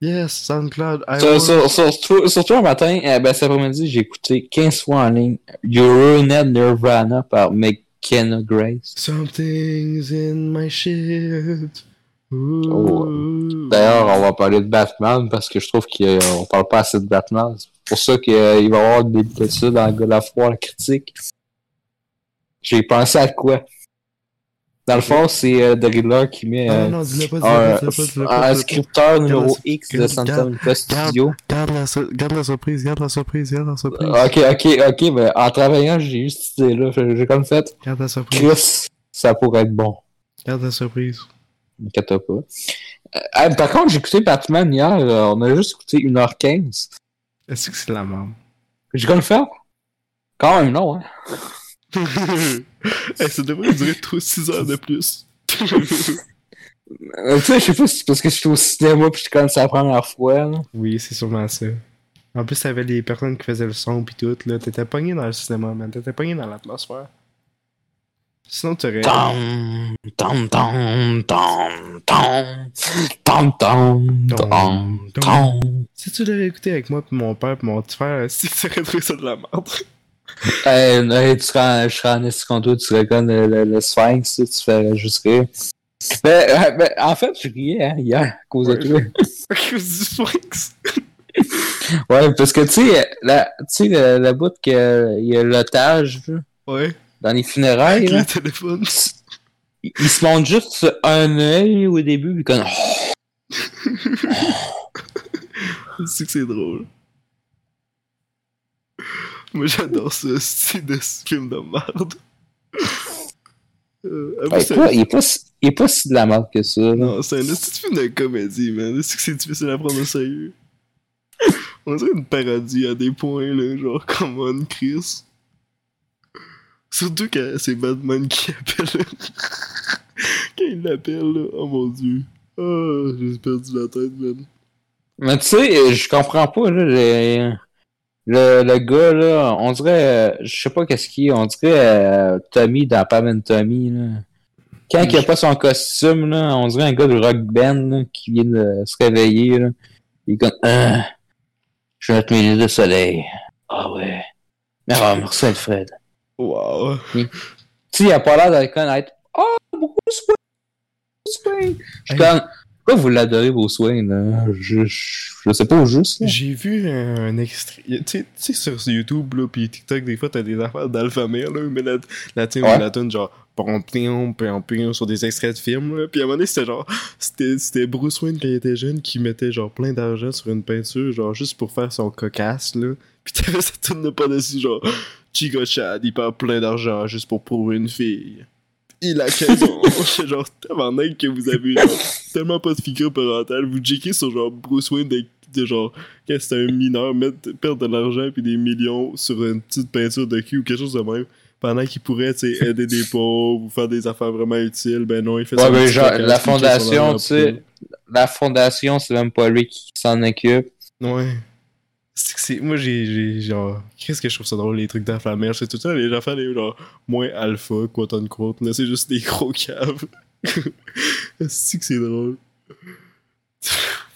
Yes, SoundCloud. I Sur- want- sur- sur- sur- Surtout un matin, euh, ben, cet après-midi, j'ai écouté 15 fois en ligne Ruined Nirvana par McKenna Grace. Something's in my shit. Oh, D'ailleurs, on va parler de Batman parce que je trouve qu'on parle pas assez de Batman. C'est pour ça qu'il va y avoir des études dans of War critique. J'ai pensé à quoi? Dans le fond, c'est euh, The Riddler qui met Ah non, pas, un, pas, un scripteur numéro la- X de Santa Monica Studio. Garde la, garde la surprise, garde la surprise, garde la surprise. Ok, ok, ok, mais en travaillant, j'ai eu cette idée-là. Fait que J'ai comme fait, Garde la surprise. Chris, ça pourrait être bon. Garde la surprise. Inquiète pas. Euh, par contre, j'ai écouté Batman hier, euh, on a juste écouté 1h15. Est-ce que c'est la merde? J'ai comme faire? Quand même, non, hein. Hey, ça devrait durer 6 heures de plus. Euh, tu sais, je sais pas si c'est parce que je suis au cinéma pis je c'est la première fois, là. oui, c'est sûrement ça. En plus, t'avais les personnes qui faisaient le son pis tout, là. T'étais pogné dans le cinéma, man. T'étais pogné dans l'atmosphère. Sinon, t'aurais. Tom, tom, tom, tom, tom, tom, tom, tom, tom. Si tu l'avais écouté avec moi pis mon père pis mon petit frère, si tu aurais trouvé ça de la merde. Hey, hey, tu serais, je serais en toi, tu comme le, le, le sphinx, tu ferais juste rire. Mais, euh, mais en fait, je riais, hein, hier, à cause de toi. À cause du Sphinx. Ouais, parce que, tu sais, la, tu sais, le, le bout qu'il y a l'otage, Ouais. dans les funérailles, Avec là, le téléphone. il, il se montre juste un œil au début, puis comme, C'est que c'est drôle. Moi j'adore ce style de ce film de merde. Euh, Ouais, il, est pas, si- il est pas si de la merde que ça. Non, c'est un petit film de comédie, man. C'est que c'est difficile à prendre au sérieux? On dirait une parodie à des points, là, genre, come on, Chris. Surtout quand c'est Batman qui appelle. quand il l'appelle, là, oh mon dieu. Oh, j'ai perdu la tête, man. Mais tu sais, je comprends pas, là, le, le, gars, là, on dirait, euh, je sais pas qu'est-ce qu'il est, on dirait euh, Tommy dans Pam and Tommy, là. Quand il a pas son costume, là, on dirait un gars de rock band, là, qui vient de se réveiller, là. Il est comme, ah, je vais mettre mes de soleil. Ah ouais. Mais ah, merci Alfred. Wow. Tu sais, il a pas l'air de connaître. Oh, Bruce Wayne! Bruce Wayne! Je suis Hey. comme, pourquoi vous l'adorez, Wayne? là? Je, je, je sais pas au juste. J'ai vu un, extrait. Tu sais- sur YouTube, là, pis TikTok, des fois, t'as des affaires d'Alpha Mère, là, mais la, la, Ouais. la tune genre, pom pion, pion, pion, sur des extraits de films, là. Pis à un moment donné, c'était genre, c'était c'était Bruce Wayne quand il était jeune qui mettait genre plein d'argent sur une peinture, genre juste pour faire son cocasse, là. Pis t'avais cette tune de pas dessus, genre, Chico Chad, il perd plein d'argent juste pour prouver une fille. Il a 15 ans. C'est genre, tabarnak que vous avez genre, tellement pas de figure parentale. Vous checkez sur genre Bruce Wayne de, de genre, quand c'est un mineur, mettre, perdre de l'argent puis des millions sur une petite peinture de cul ou quelque chose de même. Pendant qu'il pourrait, aider des pauvres ou faire des affaires vraiment utiles, ben non, il fait Ouais, son mais petit genre, la fondation, tu sais, la fondation, c'est même pas lui qui s'en occupe. Ouais. C'est que c'est. Moi, j'ai. genre. Qu'est-ce que je trouve ça drôle, les trucs d'enflammage? C'est tout ça, les affaires, les genre, moins alpha, quote unquote. Là, c'est juste des gros caves. c'est que c'est drôle.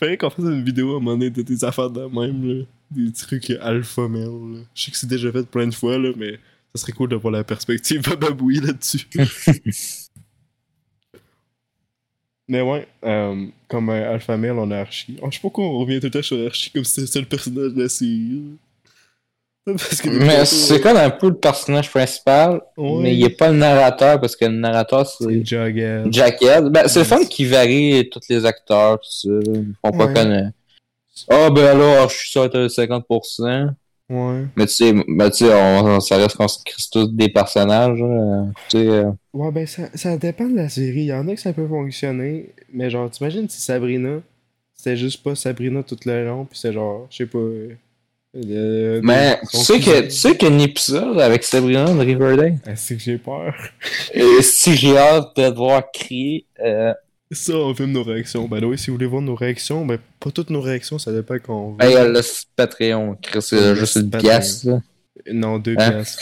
Faudrait qu'on fasse une vidéo à un moment donné de des affaires de même, là. Des trucs alpha male, là. Je sais que c'est déjà fait plein de fois, là, mais ça serait cool de voir la perspective Bababoui là-dessus. Mais ouais, euh, comme euh, Alpha Male, on a Archie. Oh, je sais pas pourquoi on revient tout le temps sur Archie comme si c'était le seul personnage de la série. Parce que Mais c'est comme un peu le personnage principal, Ouais. mais il est pas le narrateur parce que le narrateur c'est Jughead. Jackhead. Ben, c'est le fun qui varie tous les acteurs, tout ça. Ils font pas connaître. Ah, ben alors, je suis sûr que 50%. Ouais. Mais tu sais, ben, tu sais, on, ça reste qu'on se tous des personnages. Tu sais, euh, Ouais, ben ça, ça dépend de la série. Il y en a que ça peut fonctionner, mais genre, t'imagines si Sabrina, c'était juste pas Sabrina tout le long, puis c'est genre, je sais pas. euh, euh, Mais des- tu sais que tu sais qu'un épisode avec Sabrina de Riverdale, Ah, c'est que j'ai peur. et si j'ai hâte de te voir crier, euh, Ça, on filme nos réactions. Ben oui, si vous voulez voir nos réactions, ben pas toutes nos réactions, ça dépend quand on veut. hey, euh, le Patreon, Chris, c'est Le juste une Patreon. pièce. là. Non, deux Hein? pièces.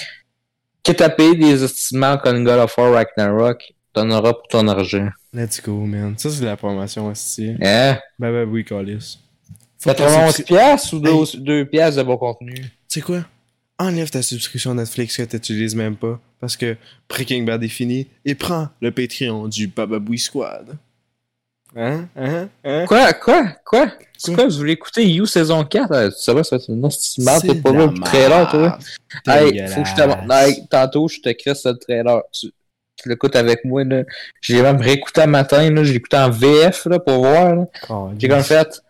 Quitte à payer des estimants comme God of War Ragnarok, t'en auras pour ton argent. Let's go, man. Ça, c'est la promotion aussi. Hein? Ben, ben oui, Calis. Faut que ta 91 subscri- piastres ou 2 piastres de bon contenu? Tu sais quoi? Enlève ta subscription Netflix que t'utilises même pas. Parce que Breaking Bad est fini. Et prends le Patreon du Bababoui Squad. Hein? Hein? Hein? Quoi? Quoi? Quoi? C'est Quoi? Vous voulez écouter You saison 4? Euh, Tu savais, ça va être une estimate. T'es C'est pas de là le trailer, toi? Hey, faut que je te tantôt, je te crée le trailer. Tu, tu l'écoutes avec moi, là. J'ai même réécouté un matin, là. J'ai écouté en VF, là, pour voir, là. J'ai comme fait.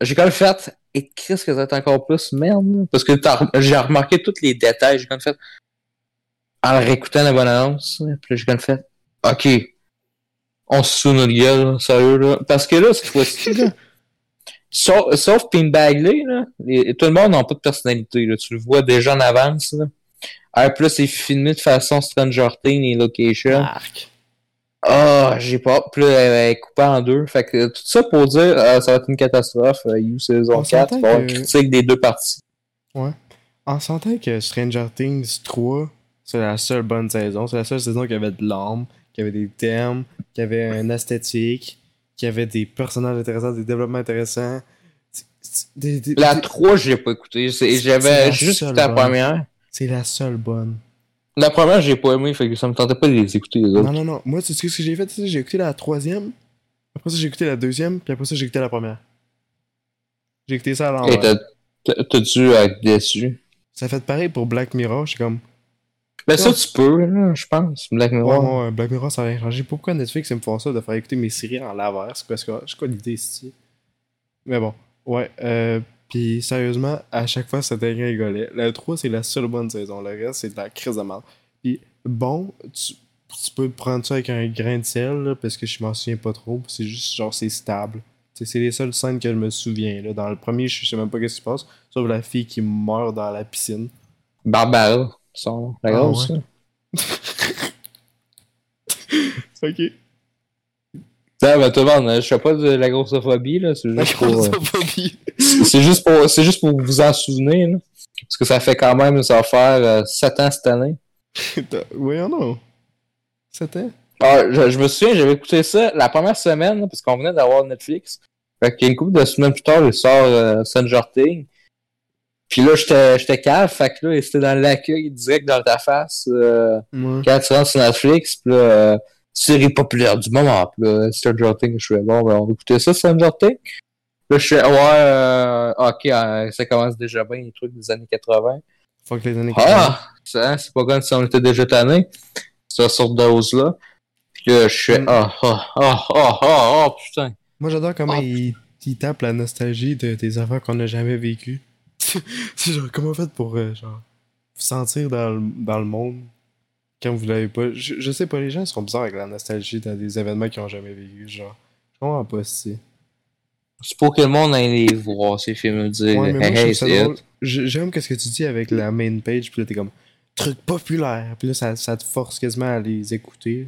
J'ai comme fait. Et qu'est-ce que ça va être encore plus merde, là? Parce que j'ai remarqué tous les détails. J'ai comme fait. En réécoutant la bonne annonce, là, puis là, j'ai comme fait. Ok. On se sous notre gueule, sérieux, là. Parce que là, cette fois-ci. Sauf, sauf Pim Bagley, là. tout le monde n'a pas de personnalité, là. Tu le vois déjà en avance, là. Là, c'est filmé de façon Stranger Things et Location. Ah, j'ai pas. Là, elle est coupée en deux. Fait que tout ça pour dire, euh, ça va être une catastrophe. Euh, You saison On 4, s'entend il va y avoir que- une critique des deux parties. En sentant que Stranger Things 3, c'est la seule bonne saison. C'est la seule saison qui avait de l'âme, qui avait des thèmes, qui avait un esthétique, qui avait des personnages intéressants, des développements intéressants. Des- des- La des- 3, j'ai pas écouté. J'avais juste la bonne. première. C'est la seule bonne. La première, j'ai pas aimé, fait que ça me tentait pas de les écouter les autres. Non, non, non. Moi, tu sais ce que j'ai fait? J'ai écouté la troisième, après ça, j'ai écouté la deuxième, puis après ça, j'ai écouté la première. J'ai écouté ça à Et l'envers. t'as- t'as t'as dû être déçu? Ça fait pareil pour Black Mirror. Je suis comme, Ben ça, tu peux, là, je pense. Black Mirror. ouais, Black Mirror, ça a rien changé. Pourquoi Netflix, ils me font ça de faire écouter mes séries en laveur? C'est quoi, c'est quoi, l'idée ici? Mais bon, ouais. Euh, puis sérieusement, à chaque fois, ça dégringolait. La 3, c'est la seule bonne saison. Le reste, c'est de la crise de mal. Puis bon, tu, tu peux prendre ça avec un grain de sel, là, parce que je m'en souviens pas trop. C'est juste, genre, c'est stable. C'est les seules scènes que je me souviens. Là. Dans le premier, je sais même pas ce qui se passe, sauf la fille qui meurt dans la piscine. Barbara, son nom. La Ah, grosse, ouais. Ok. Ça, ben, tout le monde, je sais pas de la grossophobie, là. C'est La juste pour. euh, grossophobie. C'est juste pour, c'est juste pour vous en souvenir, là. Parce que ça fait quand même, ça va faire 7 ans cette année. Oui, non. C'était? Ah, je, je me souviens, j'avais écouté ça la première semaine, là, parce qu'on venait d'avoir Netflix. Fait qu'une couple de semaines plus tard, il sort euh, Stranger Things. Puis là, j'étais j'étais calme, fait que là, c'était dans l'accueil direct dans ta face. euh, Ouais. quand tu rentres sur Netflix, puis là, euh, série populaire du moment, puis là, Stranger Things, je fais bon, ben, on va écouter ça, Stranger Things. Là, je fais, ouais, euh, ok, euh, ça commence déjà bien, les trucs des années 80. Fuck les années 80. Ah! C'est pas comme si on était déjà tanné. Ça sort de hausse-là. Puis là, je fais, Mm. ah, ah, ah, ah, ah, ah, putain. Moi, j'adore comment Ah. il, il tape la nostalgie de, des affaires qu'on n'a jamais vécues. c'est genre, comment fait pour, euh, genre, vous sentir dans le, dans le monde quand vous l'avez pas? Je, je sais pas, les gens sont bizarres avec la nostalgie dans des événements qu'ils ont jamais vécu. Genre, je comprends pas si. C'est pour que le monde aille les voir, ces films, dire, Ouais, mais hey, J'aime ce que tu dis avec la main page, puis là, t'es comme truc populaire, puis là, ça, ça te force quasiment à les écouter.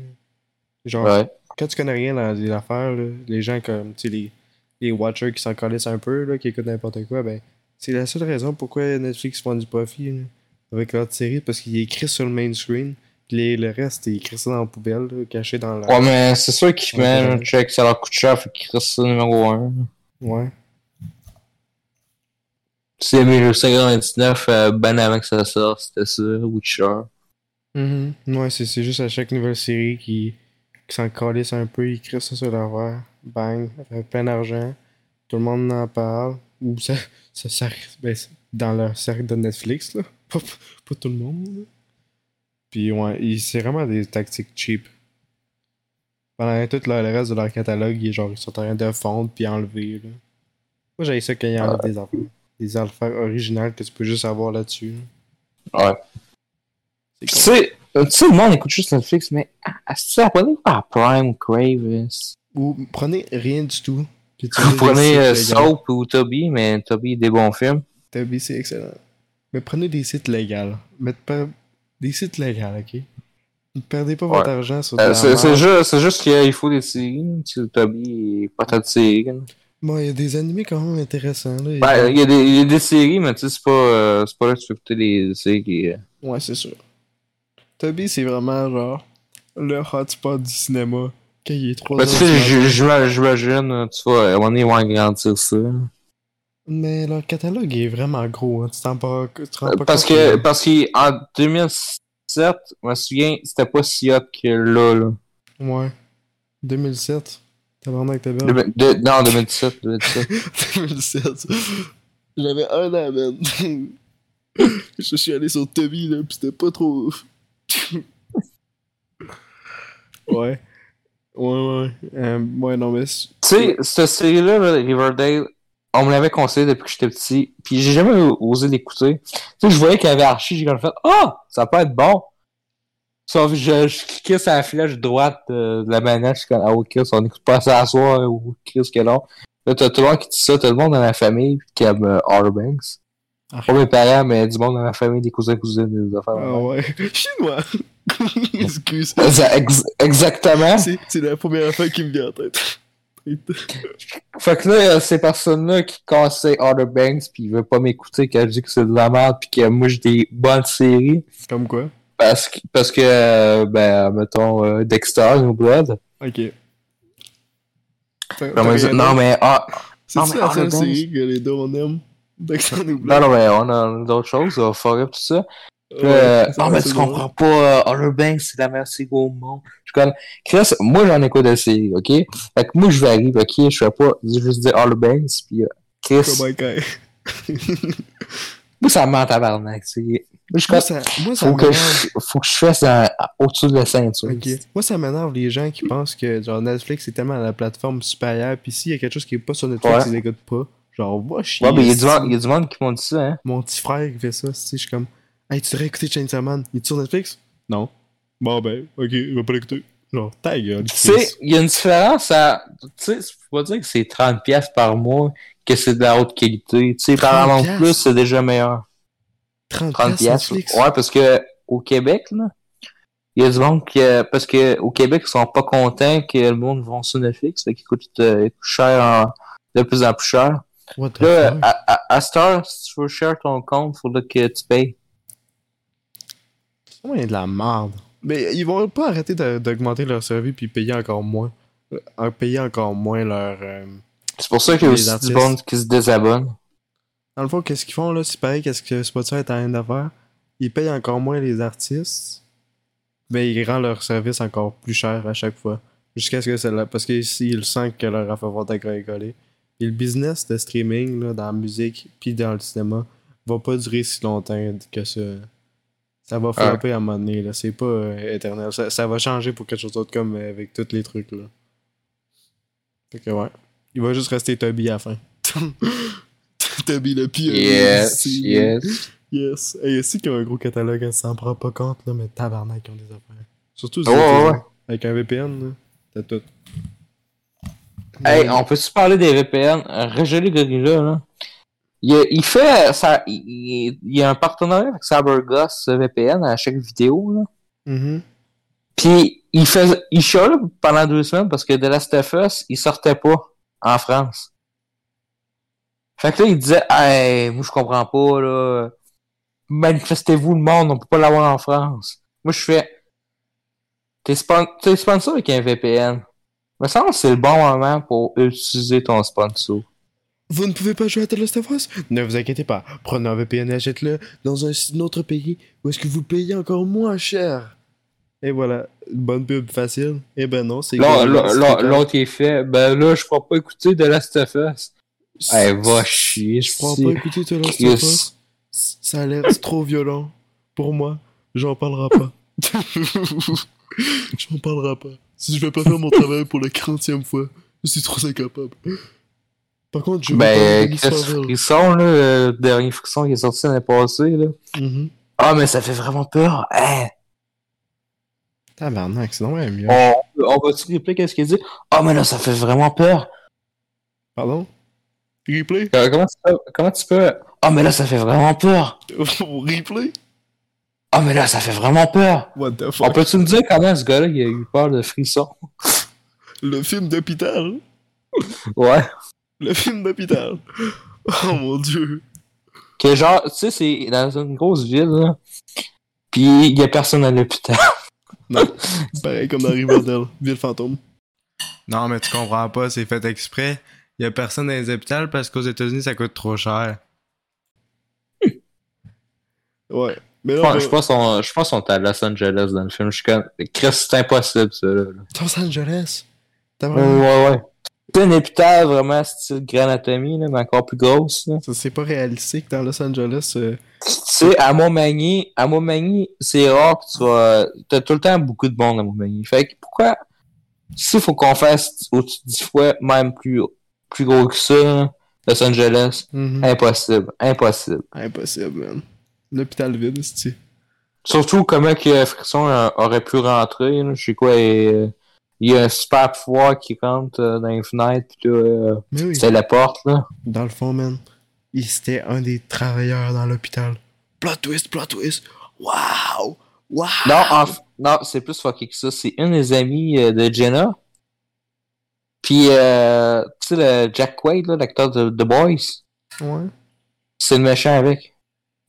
Genre, Ouais. quand tu connais rien dans les affaires, là, les gens comme, tu sais, les, les watchers qui s'en connaissent un peu, là, qui écoutent n'importe quoi, ben, c'est la seule raison pourquoi Netflix font du profit là, avec leur série, parce qu'il est écrit sur le main screen, puis les- le reste, il écrit ça dans la poubelle, là, caché dans la. Ouais, mais c'est sûr qu'ils mettent un check, ça leur coûte cher, fait qu'ils ça numéro 1. Ouais. C'est 1999, euh, ben avant que ça sorte, c'était ça, Witcher. Mhm. Ouais, c'est juste à chaque nouvelle série qui, qui s'en calisse un peu, ils écrivent ça sur leur verre, bang, fait plein d'argent, tout le monde en parle, ou ça, ça, ça ben, dans leur cercle de Netflix, là, pas, pas tout le monde, là. Puis ouais, c'est vraiment des tactiques cheap. Pendant tout le, le reste de leur catalogue, ils, genre, ils sont en train de fondre puis enlever, là. Moi, j'ai ça quand ils enlèvent des affaires. Des affaires originales que tu peux juste avoir là-dessus. là. Ouais. C'est Tu sais, euh, tu sais, le monde écoute juste Netflix, mais ah, est-ce que abonnez pas à Prime, Crave? euh, Ou prenez rien du tout. Puis Vous utilisez prenez des euh. Soap ou Toby, mais Toby, des bons films. Toby, c'est excellent. Mais prenez des sites légaux. Mais per- des sites légaux, ok? Ne perdez pas votre argent sur de Euh, c'est juste, qu'il faut des séries. Tu Toby, pas tant de séries. Bon, il y a des animés quand même intéressants, là. Ben, il y, a des- il y a des séries, mais tu sais, c'est pas, euh, pas là que tu peux écouter les séries. euh. Ouais, c'est sûr. Toby, c'est vraiment genre le hotspot du cinéma. Quand il est 3 Ben, tu sais, j'imagine, tu vois, donné, ils vont agrandir ça. Mais leur catalogue est vraiment gros. Hein. Tu t'en pas, pas Parce compte que, parce qu'en 2007, je me souviens, c'était pas si hot que là, là. Ouais. 2007. Tabarnak. Demi- de- non, 2017, 2017. 2007. J'avais un an, man. Je suis allé sur Toby, là, pis c'était pas trop. ouais. Ouais, ouais. Euh, ouais, non, mais. Tu sais, cette série-là, là, Riverdale, on me l'avait conseillé depuis que j'étais petit, puis j'ai jamais osé l'écouter. Tu sais, je voyais qu'il y avait Archie, j'ai comme fait « Ah! ça peut être bon! » Sauf je, je cliquais sur la flèche droite de, de la manette, je suis comme « Ah, ok, on écoute pas ça à soir, ou Chris, que non. » Là, t'as tout le monde qui dit ça, tout le monde dans ma famille qui aime euh, Banks. Pas mes parents, mais du monde dans ma famille, des cousins, cousines, des affaires. Ah ouais. Chinois! Excuse. Exa- ex- exactement. C'est c'est la première affaire qui me vient en tête. Fait que là, il y a ces personnes-là qui conseillent Outer Banks pis ils veulent pas m'écouter quand je dis que c'est de la merde pis que moi j'ai des bonnes séries. Comme quoi? Parce que, parce que ben, mettons, euh, Dexter, New Blood. Ok. Non, mais, non, ah, C'est la seule série que les deux on aime. Nous non, non, mais on a d'autres choses, on va faire tout ça. Ouais, Euh, ah, mais tu comprends pas, euh, Outer Banks, c'est la meilleure série au monde. Je connais. Chris, moi j'en écoute de séries, ok? Fait que moi je varie, ok? Je fais pas juste dire Outer Banks pis euh, Chris, Kai. moi ça me ment en tabarnak, c'est. Moi je Moi, ça, moi, ça faut que, je, faut que je fasse au-dessus de la ceinture. Ok. Moi, ça m'énerve les gens qui pensent que genre Netflix est tellement la plateforme supérieure, puis s'il y a quelque chose qui est pas sur Netflix, Ouais. ils l'écoutent pas. Genre, va chier. Ouais, mais il y, a du monde- il y a du monde qui m'ont dit ça, hein. Mon petit frère qui fait ça, si je suis comme, hey, tu devrais écouter Chainsaw Man. Il est sur Netflix? Non. Bon, ben, ok, il va pas l'écouter. Genre, ta gueule. Tu sais, il y a une différence à. Tu sais, tu peux pas dire que c'est 30$ piastres par mois, que c'est de la haute qualité. Tu sais, par 30 an plus, c'est déjà meilleur. 30 30$. piastres piastres. Netflix? Ouais, parce que au Québec, là, Il y a du monde qui, euh, parce que au Québec, ils sont pas contents que le monde vont sur Netflix, fait qu'il coûte euh, cher en- de plus en plus cher. What the Là, fuck? à, à, à Star, si tu veux share ton compte, faut que tu payes. C'est vraiment de la merde. Mais ils vont pas arrêter d'augmenter leur service puis payer encore moins. Euh, payer encore moins leur. euh, C'est pour ça qu'il y a Les aussi artistes. du monde qui se désabonne. Dans le fond, qu'est-ce qu'ils font là? C'est pareil, qu'est-ce que Spotify est en train de faire? Ils payent encore moins les artistes, mais ils rendent leur service encore plus cher à chaque fois. Jusqu'à ce que ça la- Parce qu'ils sentent que leur affaire va être. Et le business de streaming là, dans la musique puis dans le cinéma va pas durer si longtemps que ça. Ça va flopper à un moment donné, là. C'est pas euh, éternel. Ça, ça va changer pour quelque chose d'autre comme euh, avec tous les trucs là. Fait que ouais. Il va juste rester Toby à la fin. Toby le pire. Yes, yes. Yes. Et aussi qu'ils ont un gros catalogue, elle s'en prend pas compte, là, mais tabarnak, ils ont des affaires. Surtout Ouais, États-Unis. ouais. Avec un VPN, là, t'as tout. Hey, on peut-tu parler des VPN? Euh, Roger Gorilla, là. Il, il fait ça, il, il- a un partenariat avec CyberGuss VPN à chaque vidéo, là. Mhm. Puis il fait, il chiale pendant deux semaines parce que The Last of Us, il sortait pas en France. Fait que là, il disait, hey, moi je comprends pas, là. Manifestez-vous le monde, on peut pas l'avoir en France. Moi je fais, t'es spon t'es sponsor avec un VPN. Me semble que c'est le bon moment pour utiliser ton sponsor. Vous ne pouvez pas jouer à The Last of Us? Ne vous inquiétez pas. Prenez un VPN et achète-le dans un autre pays où est-ce que vous payez encore moins cher. Et voilà, bonne pub facile. Eh ben non, c'est l'autre il fait, ben là, je crois pas écouter The Last of Us. Eh, va chier, Je crois si. pas écouter The Last of. Us. Ça a l'air trop violent. Pour moi, j'en parlerai pas. j'en parlerai pas. Si je vais pas faire mon travail pour la 40e fois, je suis trop incapable. Par contre, je vais Ben, euh, Chris Farrell. Frisson, là, le dernier Frisson qui est sorti l'année passée, là? Mhm. Ah, mais ça fait vraiment peur. Hein, Tabarnak, c'est normal mieux. on, on va-tu replay qu'est-ce qu'il dit? Ah, mais là, ça fait vraiment peur. Pardon? Replay? Euh, comment, tu peux, comment tu peux... Ah, mais là, ça fait vraiment peur. Replay? Ah, mais là, ça fait vraiment peur. What the On fuck? peut-tu me dire comment ce gars-là, il a eu peur de Frisson? Le film d'hôpital? Ouais. Le film d'hôpital? Oh mon dieu. Que genre, tu sais, c'est dans une grosse ville, là. Pis il y a personne à l'hôpital. Pareil comme dans Riverdale, ville fantôme. Non, mais tu comprends pas, c'est fait exprès. Y a personne dans les hôpitaux parce qu'aux États-Unis, ça coûte trop cher. ouais. Mais Je pense, je pense qu'on je pense qu'on est à Los Angeles dans le film. Je suis comme, Chris, c'est impossible, ça, là. Los Angeles? T'as Ouais, vraiment... ouais, ouais. C'est un hôpital vraiment style là, mais encore plus grosse, là. Ça, C'est pas réalistique dans Los Angeles. euh, Tu sais, à Montmagny, à Montmagny, c'est rare que tu vas, t'as tout le temps beaucoup de monde à Montmagny. Fait que pourquoi, s'il faut qu'on fasse au-dessus de 10 fois, même plus, plus gros que ça, Los Angeles, mhm. impossible, impossible. Impossible, man. L'hôpital vide, c'est Surtout comment que Frisson euh, aurait pu rentrer, je sais quoi, et, il y a un super pouvoir qui rentre euh, dans les fenêtres, pis là, euh, oui. c'est la porte, là. Dans le fond, man, il c'était un des travailleurs dans l'hôpital. Plot twist, plot twist. Wow! Wow! Non, en non, c'est plus fucké que ça. C'est une des amies de Jenna. Puis, euh, tu sais, le Jack Quaid, là, l'acteur de The Boys, Ouais. c'est le méchant avec.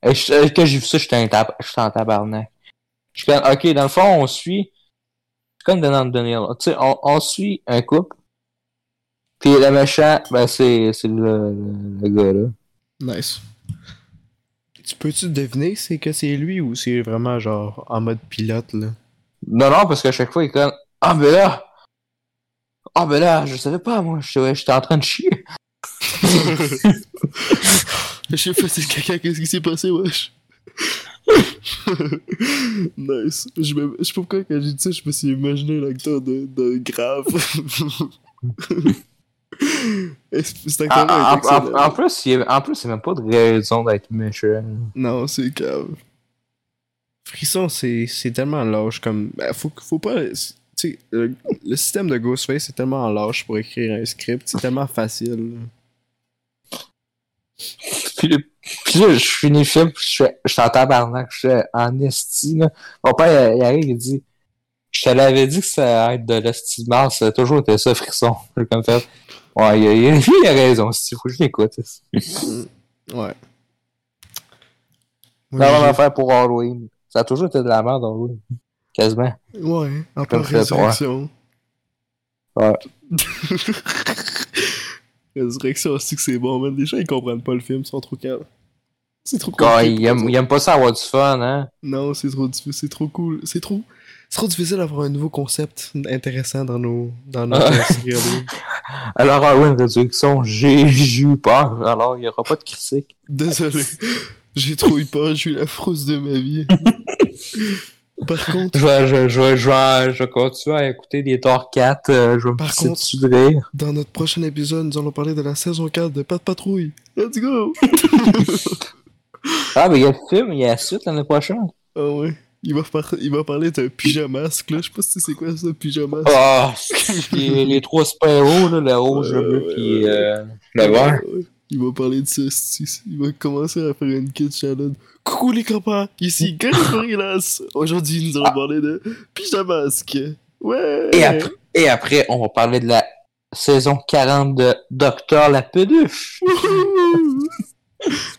Et quand j'ai vu ça, j'étais en, tab- j'étais en tabarnak. Je suis comme, ok, dans le fond, on suit, c'est comme dans Daniel, tu sais, on, on suit un couple. Puis le méchant, ben, c'est, le, le, le gars, là. Nice. Tu peux-tu deviner c'est que c'est lui ou c'est vraiment genre en mode pilote là? Non, non, parce qu'à chaque fois, il est comme, ah, ben là, ah, ben là, je savais pas, moi, j'étais en train de chier. Je sais pas c'est caca, qu'est-ce qui s'est passé, wesh? nice. Je, me... je sais pas pourquoi quand j'ai dit ça, je me suis imaginé l'acteur de, de grave. Cet En, acteur en- est excellent? en- en plus, il y a, en plus, même pas de raison d'être méchant. Non, c'est grave. Frisson, c'est c'est tellement lâche comme. Ben, faut, faut pas. Tu sais, le, le système de Ghostface, c'est tellement lâche pour écrire un script, c'est tellement facile. Puis, là, je finis le film, puis je je suis en tabarnak, je suis en esti, là. Mon père, il, il arrive, il dit, Je te l'avais dit que ça allait être de l'estimar, ça a toujours été ça, frisson. J'ai comme fait. Ouais, il a, il il a raison, c'est faut que je l'écoute. Ouais. C'est la même affaire pour Halloween. Ça a toujours été de la merde, Halloween. Quasiment. Ouais, Comme part fait, Résurrection. Ouais. Résurrection aussi que c'est bon, man. Les gens ils comprennent pas le film, ils sont trop calmes. C'est trop Quand compliqué il pour aime, pas ça avoir du fun, hein? Non, c'est trop difficile, c'est trop cool. C'est trop. C'est trop difficile d'avoir un nouveau concept intéressant dans nos. dans notre Ah. Alors, Halloween Résurrection, j'ai j'ai eu peur. Alors, il y aura pas de critique. Désolé. J'ai trop eu peur, j'ai eu la frousse de ma vie. Par contre, Je vais, je, je, continuer à écouter les Thor 4. euh, je vais me Par pisser contre- dessus de rire. dans notre prochain épisode, nous allons parler de la saison 4 de de patrouille. Let's go! Ah, mais il y a le film, il y a la suite l'année prochaine. Ah ouais. Il va, par- il va parler d'un pyjamasque, là. Je sais pas si c'est quoi ça, pyjamasque. Ah, les, les trois super-héros, là, le rouge, le bleu, ouais, puis ouais. euh, le vert. Il va parler de ça, il va commencer à faire une kid challenge. Coucou les copains, ici Gary Gorillas. Aujourd'hui, nous allons parler de pyjamasque. Ouais! Et après, et après, on va parler de la saison 40 de Docteur la Peluche.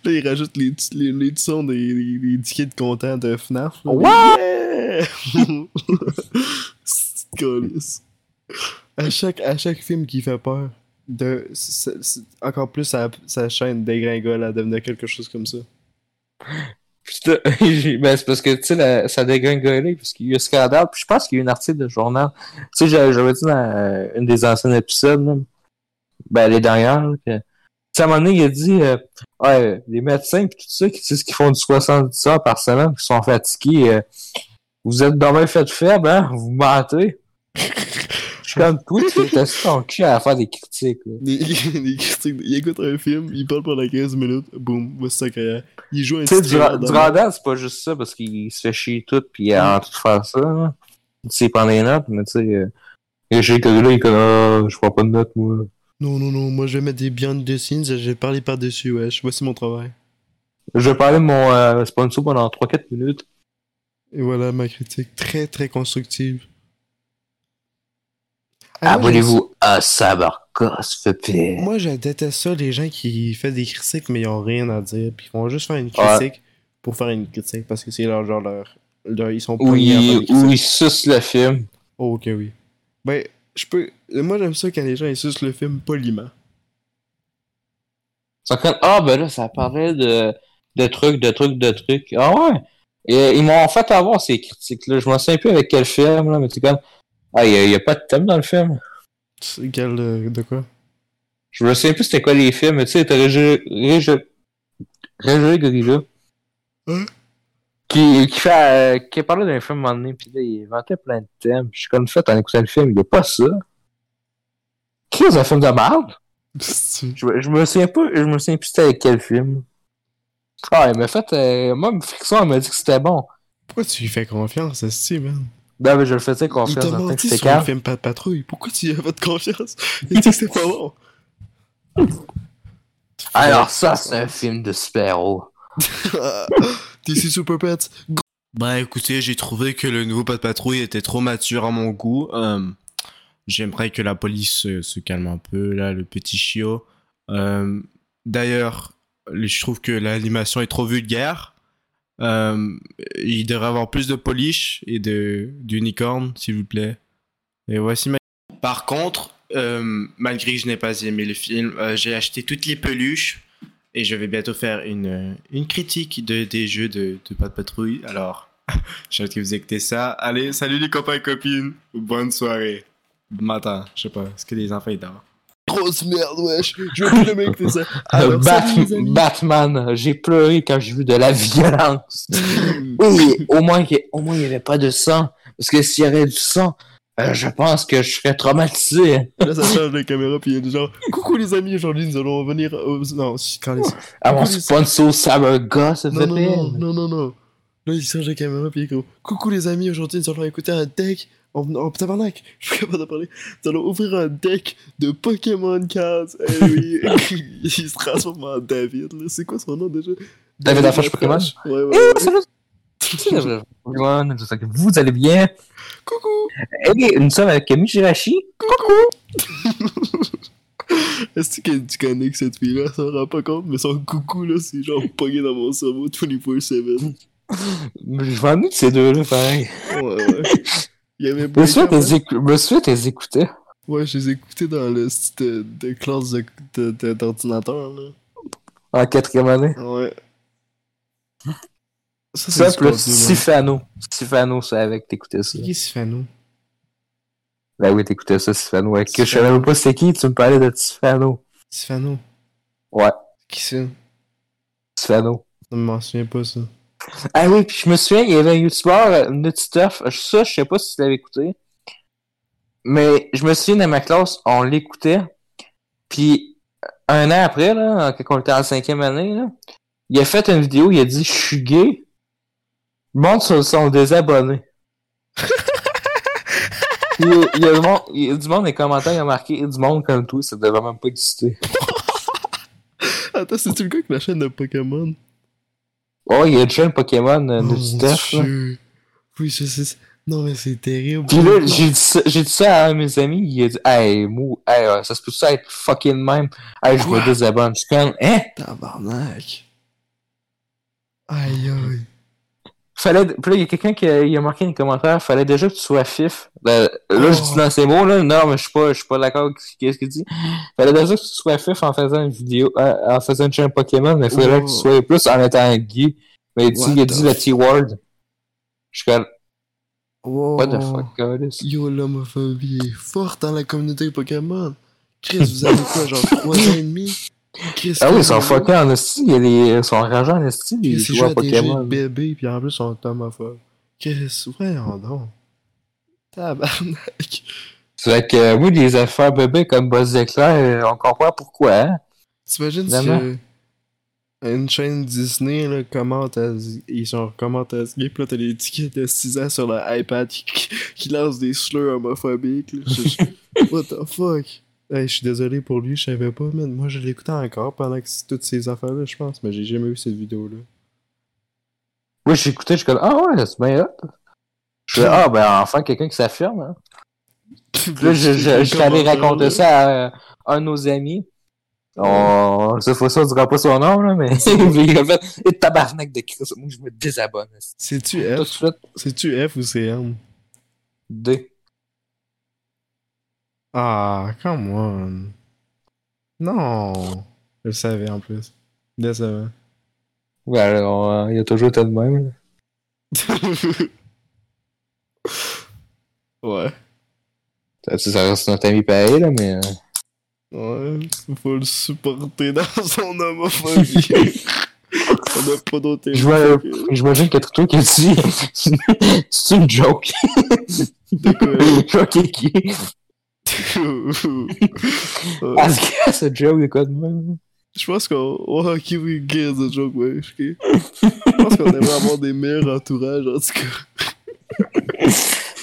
Là, il rajoute les, les, les sons des, tickets de content de FNAF. là. What? Yeah! À chaque, à chaque film qui fait peur, de, encore plus sa chaîne dégringole à devenir quelque chose comme ça. Putain, ben, c'est parce que, tu sais, ça dégringolé, parce qu'il y a eu scandale, puis je pense qu'il y a eu un article de journal. Tu sais, j'avais dit dans euh, une des anciens épisodes, ben, les dernières, que, à un moment donné, il a dit, euh, ouais, les médecins pis tout ça, qui disent qu'ils font du 70 heures par semaine, qui sont fatigués, euh, vous êtes dommage fait faible, hein, vous mentez. Je suis comme, toi, tu t'es ton cul à faire des critiques, là. Les critiques, il écoute un film, il parle pendant 15 minutes, boum, voici sa carrière. Il joue un Tu sais, titulaire du, dans- du Randall, c'est pas juste ça, parce qu'il se fait chier tout, pis il a en tout faire ça, là. Tu sais, il prend des notes, mais tu sais, euh, et j'ai que là, il comme, ah, je prends pas de notes, moi. Non, non, non, moi je vais mettre des behind the scenes, je vais parler par-dessus, wesh. Voici mon travail. Je vais parler de mon euh, sponsor pendant 3-4 minutes. Et voilà ma critique, très très constructive. Ah, Abonnez-vous à vous plaît. Moi, je déteste ça, les gens qui font des critiques, mais ils ont rien à dire, puis ils vont juste faire une Ouais. critique pour faire une critique, parce que c'est leur genre leur. leur- ils sont Où pognés à faire il, des critiques. où il suce le film. Oh, ok, oui. Ben, je peux. Moi, j'aime ça quand les gens ils sucent le film poliment. C'est comme, ah, ben là, ça parlait de, de trucs, de trucs, de trucs. Ah ouais. Et ils m'ont fait avoir ces critiques-là. Je m'en souviens plus avec quel film, là, mais c'est comme, ah, il y, a- pas de thème dans le film. C'est quel. euh, de quoi? Je me souviens plus c'était quoi les films, mais tu sais, t'as Régé, Régé, Régé Gorilla. Hein? Qui, qui fait, euh, qui parlé d'un film à un moment donné, pis là, il inventait plein de thèmes. Je suis comme fait en écoutant le film, il y a pas ça. Qu'est-ce un film de merde? Je, me- je me souviens pas, je me souviens plus c'était avec quel film. Ah, il m'a fait, euh, moi, Friction, elle m'a dit que c'était bon. Pourquoi tu lui fais confiance, Esti, man? Ben, mais je le faisais Il confiance t'a en tant que menti sur le calme. film Pas de patrouille. Pourquoi tu as fait confiance? Il dit que c'était pas bon. Alors ça, c'est un film de super-héros. DC Super Pets. Bah écoutez, j'ai trouvé que le nouveau Pas de patrouille était trop mature à mon goût. Euh, J'aimerais que la police se, se calme un peu, là, le petit chiot. Euh, D'ailleurs, je trouve que l'animation est trop vulgaire. Euh, il devrait avoir plus de polish et de s'il vous plaît. Et voici ma... Par contre, euh, malgré que je n'ai pas aimé le film, euh, j'ai acheté toutes les peluches et je vais bientôt faire une, une critique de, des jeux de, de de Patrouille. Alors, j'ai hâte que vous écoutez ça. Allez, salut les copains et copines. Bonne soirée. Matin, je sais pas. Est-ce que les enfants ils dorment? Grosse merde, wesh. Je veux plus jamais écouter ça. Alors, Bat-. Batman, j'ai pleuré quand j'ai vu de la violence. Oui, au moins qu'il au moins, il n'y avait pas de sang. Parce que s'il y avait du sang, euh, je pense que je serais traumatisé. Là, ça change de caméra, puis il y a des gens. Coucou les amis, aujourd'hui nous allons venir. Au... Non, quand les... À mon sponsor Saberga, ça Non, fait non, non, non, non, non. Là, il change de caméra, puis il est gros. Coucou les amis, aujourd'hui nous allons écouter un deck. En, en tabarnak, je suis capable de parler. Nous allons ouvrir un deck de Pokémon cards. Eh oui, il se transforme en David. là. C'est quoi son nom déjà? David Lafarge Pokémon? Ouais, ouais, Eh, ouais. salut. Everyone, j'espère que vous allez bien. Coucou! Et nous sommes avec Camille Girachi. Est-ce que tu connais que cette fille-là, ça rend pas compte, mais son coucou, là, c'est genre pogné dans mon cerveau 24-7. Je vais amener de ces deux-là, pareil. Ouais, ouais. Il y avait me souviens tes me. Ouais, je les écoutais dans le site de, de classe de- de- de- d'ordinateur, là. En quatrième année. Ouais. Ça, Ça, du plus contenu. Sifano. Sifano, c'est avec t'écoutais ça. Qui est Sifano? Ben oui, t'écoutais ça, Sifano. Ouais, que je Sifano. savais même pas c'était qui, tu me parlais de Sifano. Sifano? Ouais, Qui c'est? Sifano. Je m'en souviens pas, ça. Ah oui, puis je me souviens, il y avait un youtubeur, euh, Nutty. Ça, je sais pas si tu l'avais écouté. Mais je me souviens, dans ma classe, on l'écoutait. Puis un an après, là, quand on était en cinquième année, là, il a fait une vidéo, il a dit « Je suis gay ». Le monde se sont désabonnés. Il y a du monde, il y a du monde, dans les commentaires, il a marqué « Du monde comme toi, ça devrait même pas exister Attends, c'est-tu le gars qui la chaîne de Pokémon? ». Oh, il y a déjà un Pokémon, euh, Oh, Stuff, là. Dieu. Oui, je sais. Non, mais c'est terrible. Puis là, j'ai dit ça, j'ai dit ça à un de mes amis, il a dit, hey, mou, hey, ça se peut ça être fucking même? Hey, je me désabonne. Je suis comme, hein? Tabarnak. Aïe, aïe. Fallait, puis là, il y a quelqu'un qui a, il a marqué dans les commentaires, fallait déjà que tu sois fif. Ben, là, je Oh. dis dans ces mots, là, non, mais je suis pas, je suis pas d'accord avec ce qu'est-ce qu'il dit. Fallait déjà que tu sois fif en faisant une vidéo, euh, en faisant une chaîne Pokémon, mais fallait Oh. que tu sois plus en étant gay. Mais il dit, il a dit le T-word. Je suis comme, Wow. what the fuck, God, is- Yo, l'homophobie est forte dans la communauté Pokémon. Chris, vous avez quoi, genre 3 ans et demi? Ah oui, ils comment sont fuckés en esti, des, ils sont rageants en esti, ils jouent à des jeux de Pokémon. bébés, puis en plus, ils sont homophobes. Chris, voyons donc. Tabarnak. C'est vrai que, euh, oui, les affaires bébés comme Buzz Éclair, euh, on comprend pourquoi, hein? T'imagines Vraiment? que une chaîne Disney là, commente à, ils sont commentent à ce pis là t'as les tickets de 6 ans sur le iPad qui, qui lancent des slurs homophobiques. Là. What the fuck? Hey, je suis désolé pour lui, je savais pas, mais moi je l'écoutais encore pendant que toutes ces affaires-là, je pense, mais j'ai jamais vu cette vidéo-là. Oui, écouté, je suis comme, ah ouais, c'est bien hot. Je fais, ah, ben, enfin, quelqu'un qui s'affirme, hein. Là, je, je, je suis allé raconter ça à euh, un de nos amis. On, cette fois-ci, on dira pas son nom, là, mais il a fait, et tabarnak de Chris, moi, je me désabonne. C'est-tu F? C'est-tu F ou c'est M? D. Ah, come on. Non. Je le savais en plus. Décevant. Ouais, alors, on- il a toujours été de même, là. ouais. Ça, ça reste notre ami pareil, là, mais. euh, Ouais, faut le supporter dans son homophobie. On a pas d'autre Je vois- J'imagine que Trito qui a dit, c'est une joke. Quoi? Ok, qui? Ouais. Est-ce qu'il y a ce joke de quoi de même? Je pense qu'on. We get the joke, ouais. Je pense qu'on aimerait avoir des meilleurs entourages, en tout cas.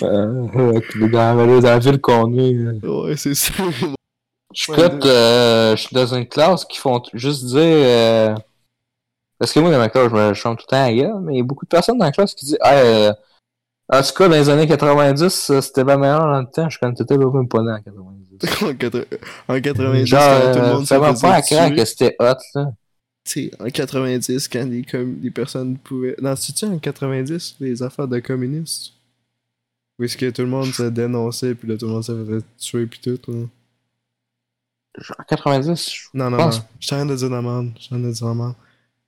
Euh, euh, dans, dans la ville qu'on est. là. Ouais, c'est ça. Je suis euh, je suis dans une classe qui font juste dire. euh, Parce que moi, dans ma classe, je me chante tout le temps à gueule, mais il y a beaucoup de personnes dans la classe qui disent euh, En tout cas, dans les années 90, euh, c'était pas meilleur dans le temps. Je connais peut-être même pas né en 90. en, quatre- en 90, Genre, quand tout le euh, monde ça se m'a faisait pas à craindre que c'était hot, là. Tu sais, en 90, quand les, com- les personnes pouvaient. Non, c'est-tu en 90, les affaires de communistes? Où est-ce que tout le monde se dénonçait, puis là, tout le monde se faisait tuer, puis tout, là? Genre 90, je Non, non, pense- non. Je suis en train de dire la merde. Je suis en train de dire la merde.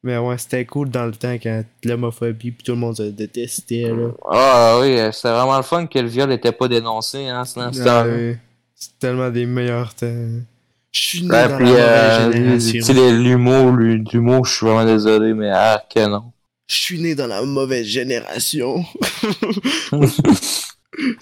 Mais ouais, c'était cool dans le temps quand l'homophobie, puis tout le monde se détestait, là. Ah oui, euh, c'était vraiment le fun que le viol était pas dénoncé, hein, Ah, oui. C'est tellement des meilleurs temps. Je suis né Ouais, dans puis, la euh, mauvaise tu génération. l'humour, l'hu- l'humour, je suis vraiment désolé, mais ah, que non. Je suis né dans la mauvaise génération.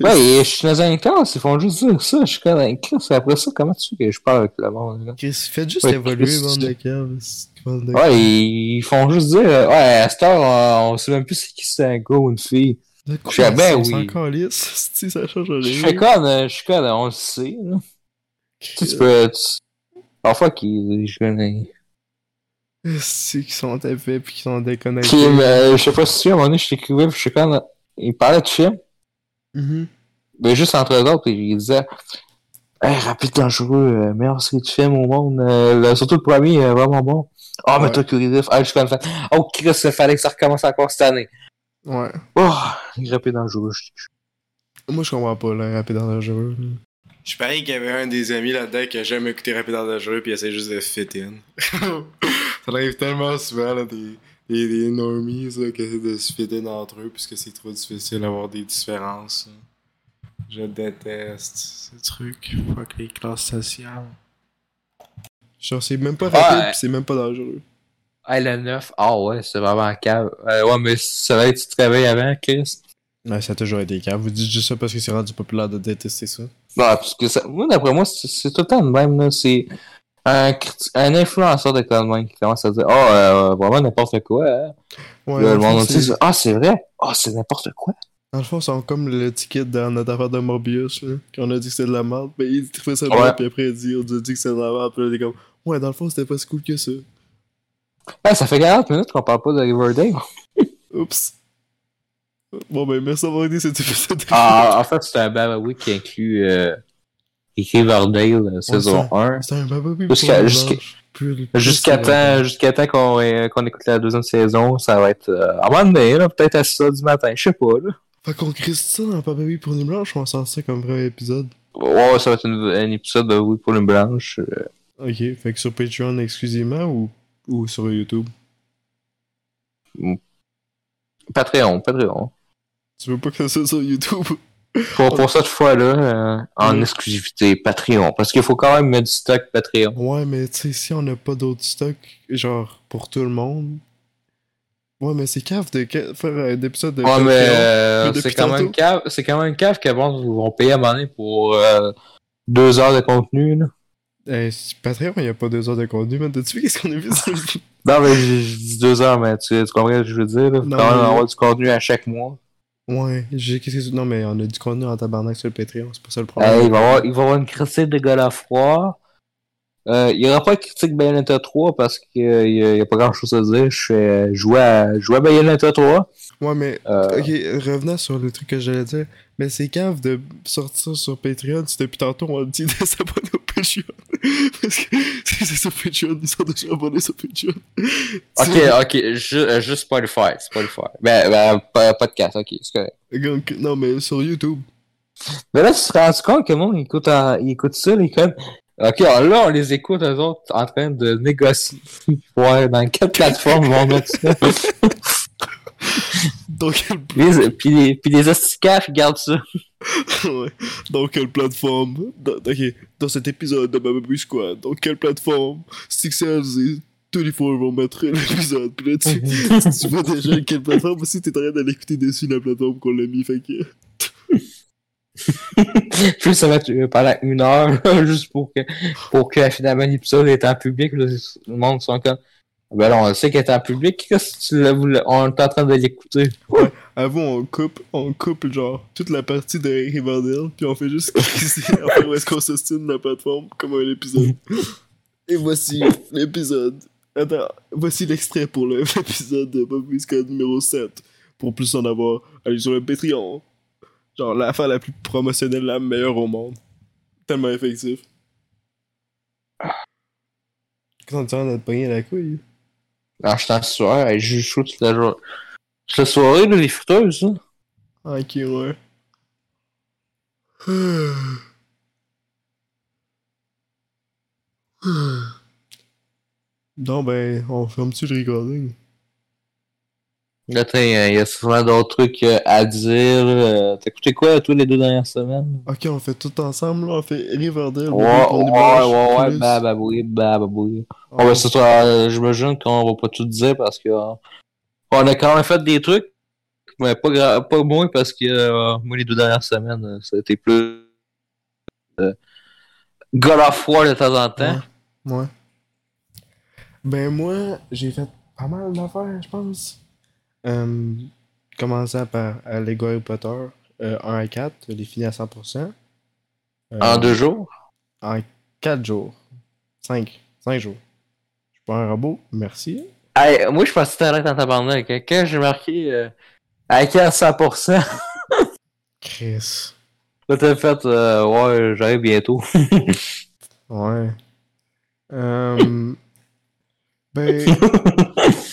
Ouais, je suis dans un classe, ils font juste dire ça, je suis comme un classe, après ça, comment tu veux que je parle avec le monde, là? Faites juste Ouais, évoluer, bande de caves. Ouais, ils ils font juste dire, euh, ouais, à cette heure, on, on sait même plus c'est qui c'est un gars ou une fille. De quoi, Je fais, ben oui. si ça change rien. Je fais euh, je suis comme, on le sait, là. Tu tu peux, tu... Parfois, qu'ils, je connais. C'est qu'ils sont épais puis qu'ils sont déconnectés. Puis, euh, je sais pas si à un moment donné, je t'écrivais, puis je sais quand, il parlait de film, Mhm. mais juste entre eux autres, il disait Hey, Rapide Dangereux, euh, meilleure série de films au monde, euh, surtout le premier, euh, vraiment bon. Ah, mais Ouais. toi, Curie ah, je suis comme fan. Oh, Chris, il fallait que ça recommence encore cette année. Ouais. Oh, Rapide Dangereux, je Moi, je comprends pas, là, Rapide Dangereux. Je parie qu'il y avait un des amis là-dedans qui a jamais écouté Rapide Dangereux puis il essaie juste de fit in. ça arrive tellement souvent, là, des, des, des normies, là, qui essaient de se fit in entre eux puisque c'est trop difficile d'avoir des différences. là. Je déteste ces trucs. Fuck les classes sociales. Genre, c'est même pas rapide Ouais. pis c'est même pas dangereux. Hey, le 9, ah ouais, c'est vraiment un cave. Euh, ouais, mais c'est vrai que tu te réveilles avant, Chris? Ouais, ça a toujours été calme. Vous dites juste ça parce que c'est rendu populaire de détester ça. Ouais, parce que ça, moi, d'après moi, c'est c'est tout le temps le même, là. C'est un, influenceur de Coleman qui commence à dire, oh, euh, vraiment n'importe quoi. Hein. Ouais, le monde c'est- dit, ah, c'est vrai? Ah, c'est n'importe quoi? Dans le fond, ils sont comme le ticket dans notre affaire de Morbius, là. Quand on a dit que c'était de la merde, ben il trouvait ça Ouais. puis après il dit, on a dit que c'était de la merde, puis là, il est comme, ouais, dans le fond, c'était pas si cool que ça. Ouais, ça fait 40 minutes qu'on parle pas de Riverdale. Oups. Bon, ben, merci d'avoir aidé cet épisode. Ah, en fait, c'est un Babawi qui inclut euh, Riverdale euh, saison 1. C'est un Jusqu'à- pour jusqu'à- temps, jusqu'à temps qu'on euh, qu'on écoute la deuxième saison, ça va être euh, à un moment donné, là, peut-être à 6h du matin, je sais pas. Là. Fait qu'on crée ça dans Bababi pour une blanche ou on sent ça comme vrai épisode? Ouais, ça va être une- un épisode de Oui pour une blanche. euh, Ok, fait que sur Patreon exclusivement ou, ou sur YouTube? Patreon, Patreon. Tu veux pas que ça soit sur YouTube? Pour, pour cette fois-là, euh, en Mm. exclusivité, Patreon. Parce qu'il faut quand même mettre du stock Patreon. Ouais, mais tu sais, si on n'a pas d'autres stocks, genre, pour tout le monde. Ouais, mais c'est cave de faire un épisode de Ouais, mais Patreon. euh, Mais depuis c'est quand même cave, quand même cave vont payer à un moment donné pour euh, deux heures de contenu, là. Eh, Patreon, il n'y a pas deux heures de contenu, man. T'as-tu vu qu'est-ce qu'on a vu sur le... Non, mais je, je dis deux heures, mais tu, tu comprends ce que je veux dire, là? Faut Non, quand même mais- avoir du contenu à chaque mois. Ouais, j'ai... Qu'est-ce que... Non, mais on a du contenu en tabarnak sur le Patreon, c'est pas ça le problème. il, va avoir, il va avoir une critique de War. Euh, il y aura pas de critique Bayonetta 3 parce qu'il y, a- il y a pas grand chose à dire. Je fais jouer à, jouer à Bayonetta 3. Ouais, mais... Euh, Ok, revenant sur le truc que j'allais dire, mais c'est cave de sortir sur Patreon si depuis tantôt on dit de s'abonner au Patreon. Parce que si c'est sur Patreon, ils sont déjà abonnés sur Patreon. Ok, ok, ju- euh, juste Spotify, Spotify. Ben, ben, pas- podcast, ok, c'est correct. Donc, non, mais sur YouTube. Mais là, tu te rends compte que le monde, écoute, en- il écoute ça, les codes? Ok, alors là, on les écoute, eux autres, en train de négocier. Ouais, dans quelle plateforme vont mettre ça? Dans quelle, Les, puis, les, puis les asticafs, ils gardent ça. ouais. dans quelle plateforme? Dans, dans cet épisode de Bababu Squad, dans quelle plateforme? Sixers et 24 vont mettre l'épisode. Puis là, tu, tu vois déjà quelle plateforme aussi, t'es en train d'aller écouter dessus la plateforme qu'on l'a mis. Fait que. Puis ça va être pendant une heure, juste pour que, pour que finalement l'épisode est en public. Le monde sont comme. Ben là, on sait qu'il est en public. Qu'est-ce que tu On est en train de l'écouter. Avoue, on coupe, on coupe genre toute la partie de Riverdale, puis on fait juste crisser après où est-ce qu'on s'ostine la plateforme comme un épisode. Et voici l'épisode. Attends, voici l'extrait pour l'épisode de Bababu Squad numéro 7. Pour plus en avoir, allez sur le Patreon. Genre l'affaire la plus promotionnelle, la meilleure au monde. Tellement effectif. Qu'est-ce qu'on tient de te pogner la couille? Alors, je et je joue toute la journée. Toute la soirée, là, les fouteuses, hein. Ah, Ok, ouais. Non, ben, on ferme-tu le recording? Là, t'as- il y a souvent d'autres trucs euh, à dire. euh, T'as écouté quoi, tous les deux dernières semaines? Ok, on fait tout ensemble, là. On fait Riverdale. Ouais, ouais, ouais, ouais, bah, bah, oui, bah, oui. Ah, Ouais, ben, c'est ça, euh, j'imagine qu'on va pas tout dire parce que euh, on a quand même fait des trucs, mais pas, gra- pas moins parce que euh, moi les deux dernières semaines, euh, ça a été plus euh, God of War de temps en temps. Ouais. ouais. Ben, moi, j'ai fait pas mal d'affaires, je pense. Euh, commençant par euh, Lego Harry Potter euh, 1 à 4, je l'ai fini à 100%. Euh, En deux jours? En 4 jours. 5. 5 jours. Je suis pas un robot, merci. Hey, moi, je pense que t'arrêtes en tabarnak. hein. Quand j'ai marqué euh, à 100%, Chris. là, t'as fait euh, Ouais, j'arrive bientôt. Ouais. Euh, ben,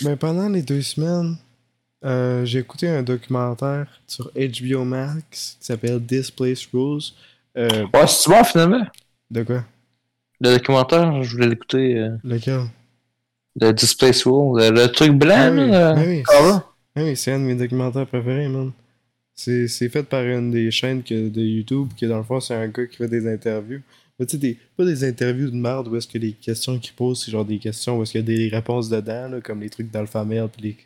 ben, pendant les deux semaines, euh, j'ai écouté un documentaire sur HBO Max qui s'appelle Displace Rules. Euh, ouais, c'est bon finalement? de quoi? Le documentaire, je voulais l'écouter. Euh, Lequel? le Displace World. Le, le truc blanc, Ah oui, là. ah oui, Ah? Ah oui, c'est un de mes documentaires préférés, man. C'est c'est fait par une des chaînes que, de YouTube, qui dans le fond, c'est un gars qui fait des interviews. Mais tu sais, des- pas des interviews de merde où est-ce que les questions qu'il pose, c'est genre des questions où est-ce qu'il y a des réponses dedans, là, comme les trucs d'Alpha Male, pis les.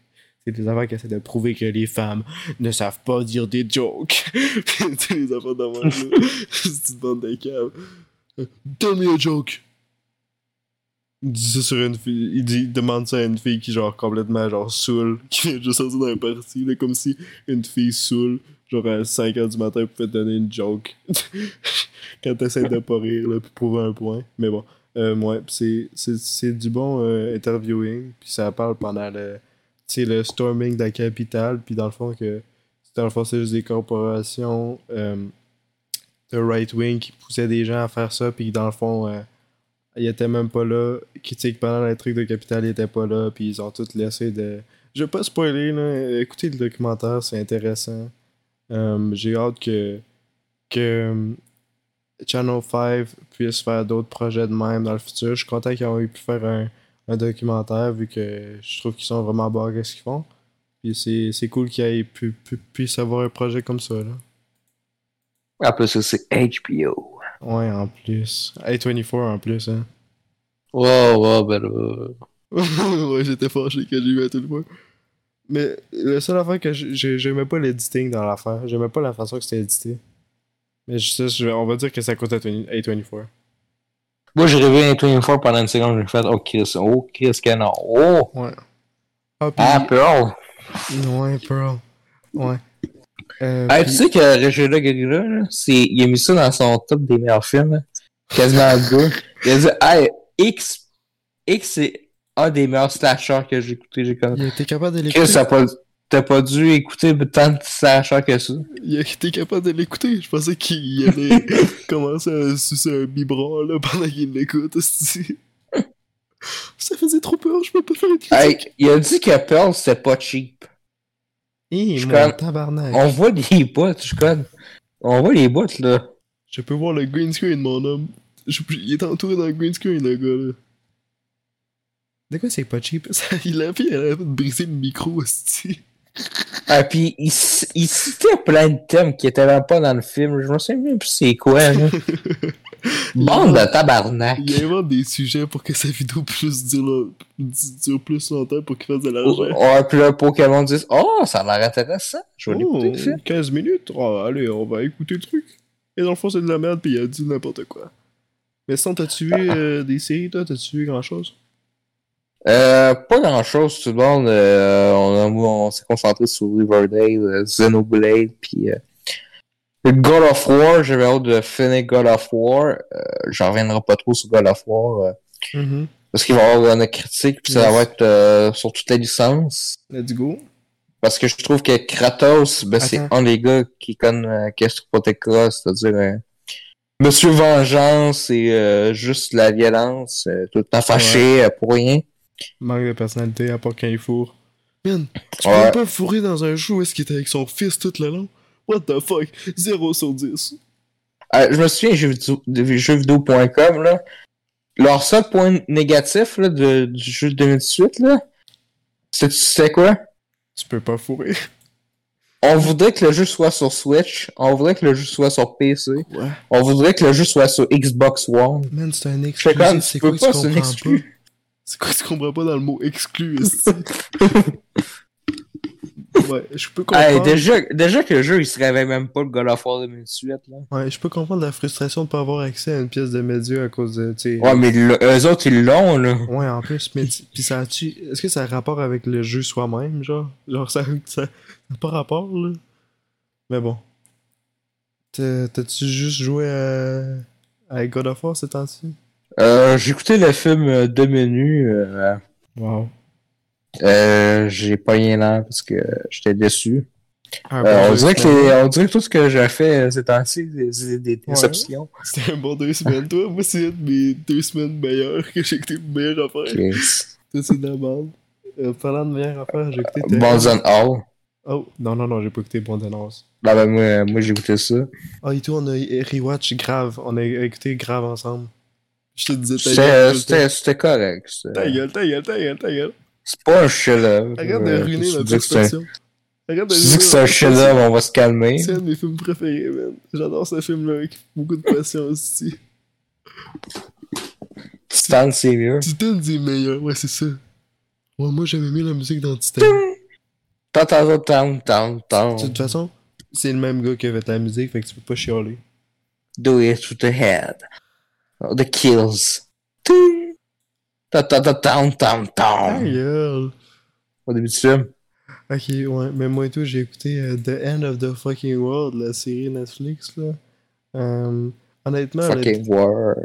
C'est des affaires qui essaient de prouver que les femmes ne savent pas dire des jokes. Sais, les affaires de moi, C'est une bande de câbles. Tell me a joke. Il dit ça sur une fille. Il, dit, il demande ça à une fille qui, genre, complètement, genre, saoule. Qui vient juste sortir d'un party, là, comme si une fille saoule, genre, à 5h du matin, pouvait te donner une joke. Quand t'essaies de pas rire, là, pour prouver un point. Mais bon. Euh, ouais, c'est, c'est, c'est du bon euh, interviewing. Puis ça parle pendant le, sais, le storming de la capitale. Puis dans le fond, que, dans le fond, c'est juste des corporations euh, de right-wing qui poussaient des gens à faire ça. Puis dans le fond, euh, il était même pas là. Qui, que pendant le truc de capitale, il était pas là. Puis ils ont tout laissé de. Je vais pas spoiler, là. Écoutez le documentaire, c'est intéressant. Euh, J'ai hâte que. que Channel 5 puisse faire d'autres projets de même dans le futur. Je suis content qu'ils aient pu faire un, un documentaire vu que je trouve qu'ils sont vraiment bons à ce qu'ils font. Puis c'est c'est cool qu'ils pu, pu, puissent avoir un projet comme ça. Là. Après ça, c'est HBO. Ouais, en plus. A24 en plus, hein. Ouais, ouais, ben là. ouais, j'étais fâché que j'ai eu à tout le monde. Mais la seule affaire que j'ai- j'ai- j'aimais pas l'editing dans l'affaire. J'aimais pas la façon que c'était édité. Mais je, je- on va dire que ça coûte à 20 A24. Moi, j'ai rêvé un 24 pendant une seconde, j'ai fait, oh Chris, oh Chris, que non. Oh! Ouais. Ah, puis... Ah, Pearl! Ouais, Pearl. Ouais. Euh, puis- tu sais que Regina là, c'est, il a mis ça dans son top des meilleurs films, là. quasiment gars. Il a dit, hey, X, X, c'est un des meilleurs slashers que j'ai écouté, j'ai comme, Il était capable de Chris, l'écouter. t'as pas, t'as pas dû écouter tant de slashers que ça. Il était capable de l'écouter. Je pensais qu'il allait commencer à sucer un biberon là, pendant qu'il l'écoute. Ça faisait trop peur, je peux pas faire une critique. Hey, il a dit que Pearl, c'était pas cheap. Hé, je mon tabarnak. On voit des bottes, je connais. On voit les bottes, là. Je peux voir le green screen, mon homme. Je- il est entouré dans le green screen, le gars, là. De quoi c'est pas cheap? Il a fait, a briser le micro, esti. Ah, pis il, citait plein de thèmes qui étaient même pas dans le film. Je me souviens même plus c'est quoi, là. Bande de tabarnak. Il invente des sujets pour que sa vidéo puisse dure, dure plus longtemps pour qu'il fasse de l'argent. Ouais, pis là, Pokémon dit Oh, ça a l'air intéressant. Je vais l'écouter, le Oh, film. 15 minutes? Oh, allez, on va écouter le truc. Et dans le fond, c'est de la merde, puis il a dit n'importe quoi. Mais sinon, t'as-tu vu euh, des séries, toi? T'as-tu vu grand-chose? Euh, pas grand chose, tout le monde. Euh, on a- on s'est concentré sur Riverdale, euh, Xenoblade, puis euh, God of War. J'avais hâte de finir God of War. Euh, J'en reviendrai pas trop sur God of War. euh, parce qu'il va y avoir une critique, puis ça va être euh, sur toute la licence. Let's go. Parce que je trouve que Kratos, ben, c'est un des gars qui connaît Protecra, c'est-à-dire euh, Monsieur Vengeance et euh, juste la violence, euh, tout le temps fâché euh, pour rien. Manque de personnalité, à part quand il fourre. Man, tu Ouais. peux pas fourrer dans un show où est-ce qu'il était avec son fils tout le long? What the fuck? 0 sur 10. Euh, je me souviens jeuxvideo.com, là. Leur seul point négatif là, de, du jeu de 2018, là, c'est- c'était quoi? Tu peux pas fourrer. On voudrait que le jeu soit sur Switch, on voudrait que le jeu soit sur PC, Ouais. on voudrait que le jeu soit sur Xbox One. Man, c'est un exclu. C'est tu peux pas, c'est un exclu. C'est quoi tu comprends pas dans le mot exclu? Ouais, je peux comprendre. Hey, déjà, déjà que le jeu il se réveille même pas le God of War 2018 là. Ouais, je peux comprendre la frustration de pas avoir accès à une pièce de média à cause de, tu sais... Ouais mais le- eux autres ils l'ont là. Ouais, en plus, mais pis ça a-tu... Est-ce que ça a rapport avec le jeu soi-même, genre? Genre, ça ça n'a pas rapport, là? Mais bon. T'as- T'as-tu juste joué à... à God of War ces temps-ci? Euh, j'ai écouté le film euh, de menu. Euh, Wow. euh, j'ai pas rien là parce que j'étais déçu. Bon on, dirait que les- on dirait que tout ce que j'ai fait ces temps-ci, c'est- des déceptions. C'était un bon deux semaines. Toi, moi, c'est une de mes deux semaines meilleures que j'ai écouté meilleure affaire. Toi, c'est de la. Euh, parlant de meilleure affaire, j'ai écouté. Bonzen Hall. Oh, non, non, non, j'ai pas écouté Bon Annonce. Bah, ben, moi, moi j'ai écouté ça. Ah, et toi, on a rewatch grave. On a écouté grave ensemble. Je te disais, ta C'était gueule. correct. Ta gueule, ta gueule, ta gueule, ta gueule. C'est pas un chef-d'œuvre. Arrête de Euh, ruiner notre c'est expression. Arrête de Tu dis que c'est un chef-d'œuvre, on va se calmer. C'est un de mes films préférés, man. J'adore ce film-là avec beaucoup de passion aussi. Titan, c'est mieux. Titan des meilleurs, ouais, c'est ça. Ouais, moi j'aimais mieux la musique dans Titan. De toute façon, c'est le même gars qui a fait la musique, fait que tu peux pas chialer. Do it to the head. Oh, the kills. Ta ta ta ta ta ta. Au début du film. Ok, ouais, mais moi et tout, j'ai écouté euh, The End of the Fucking World, la série Netflix, là. Euh, honnêtement, le, Fucking war.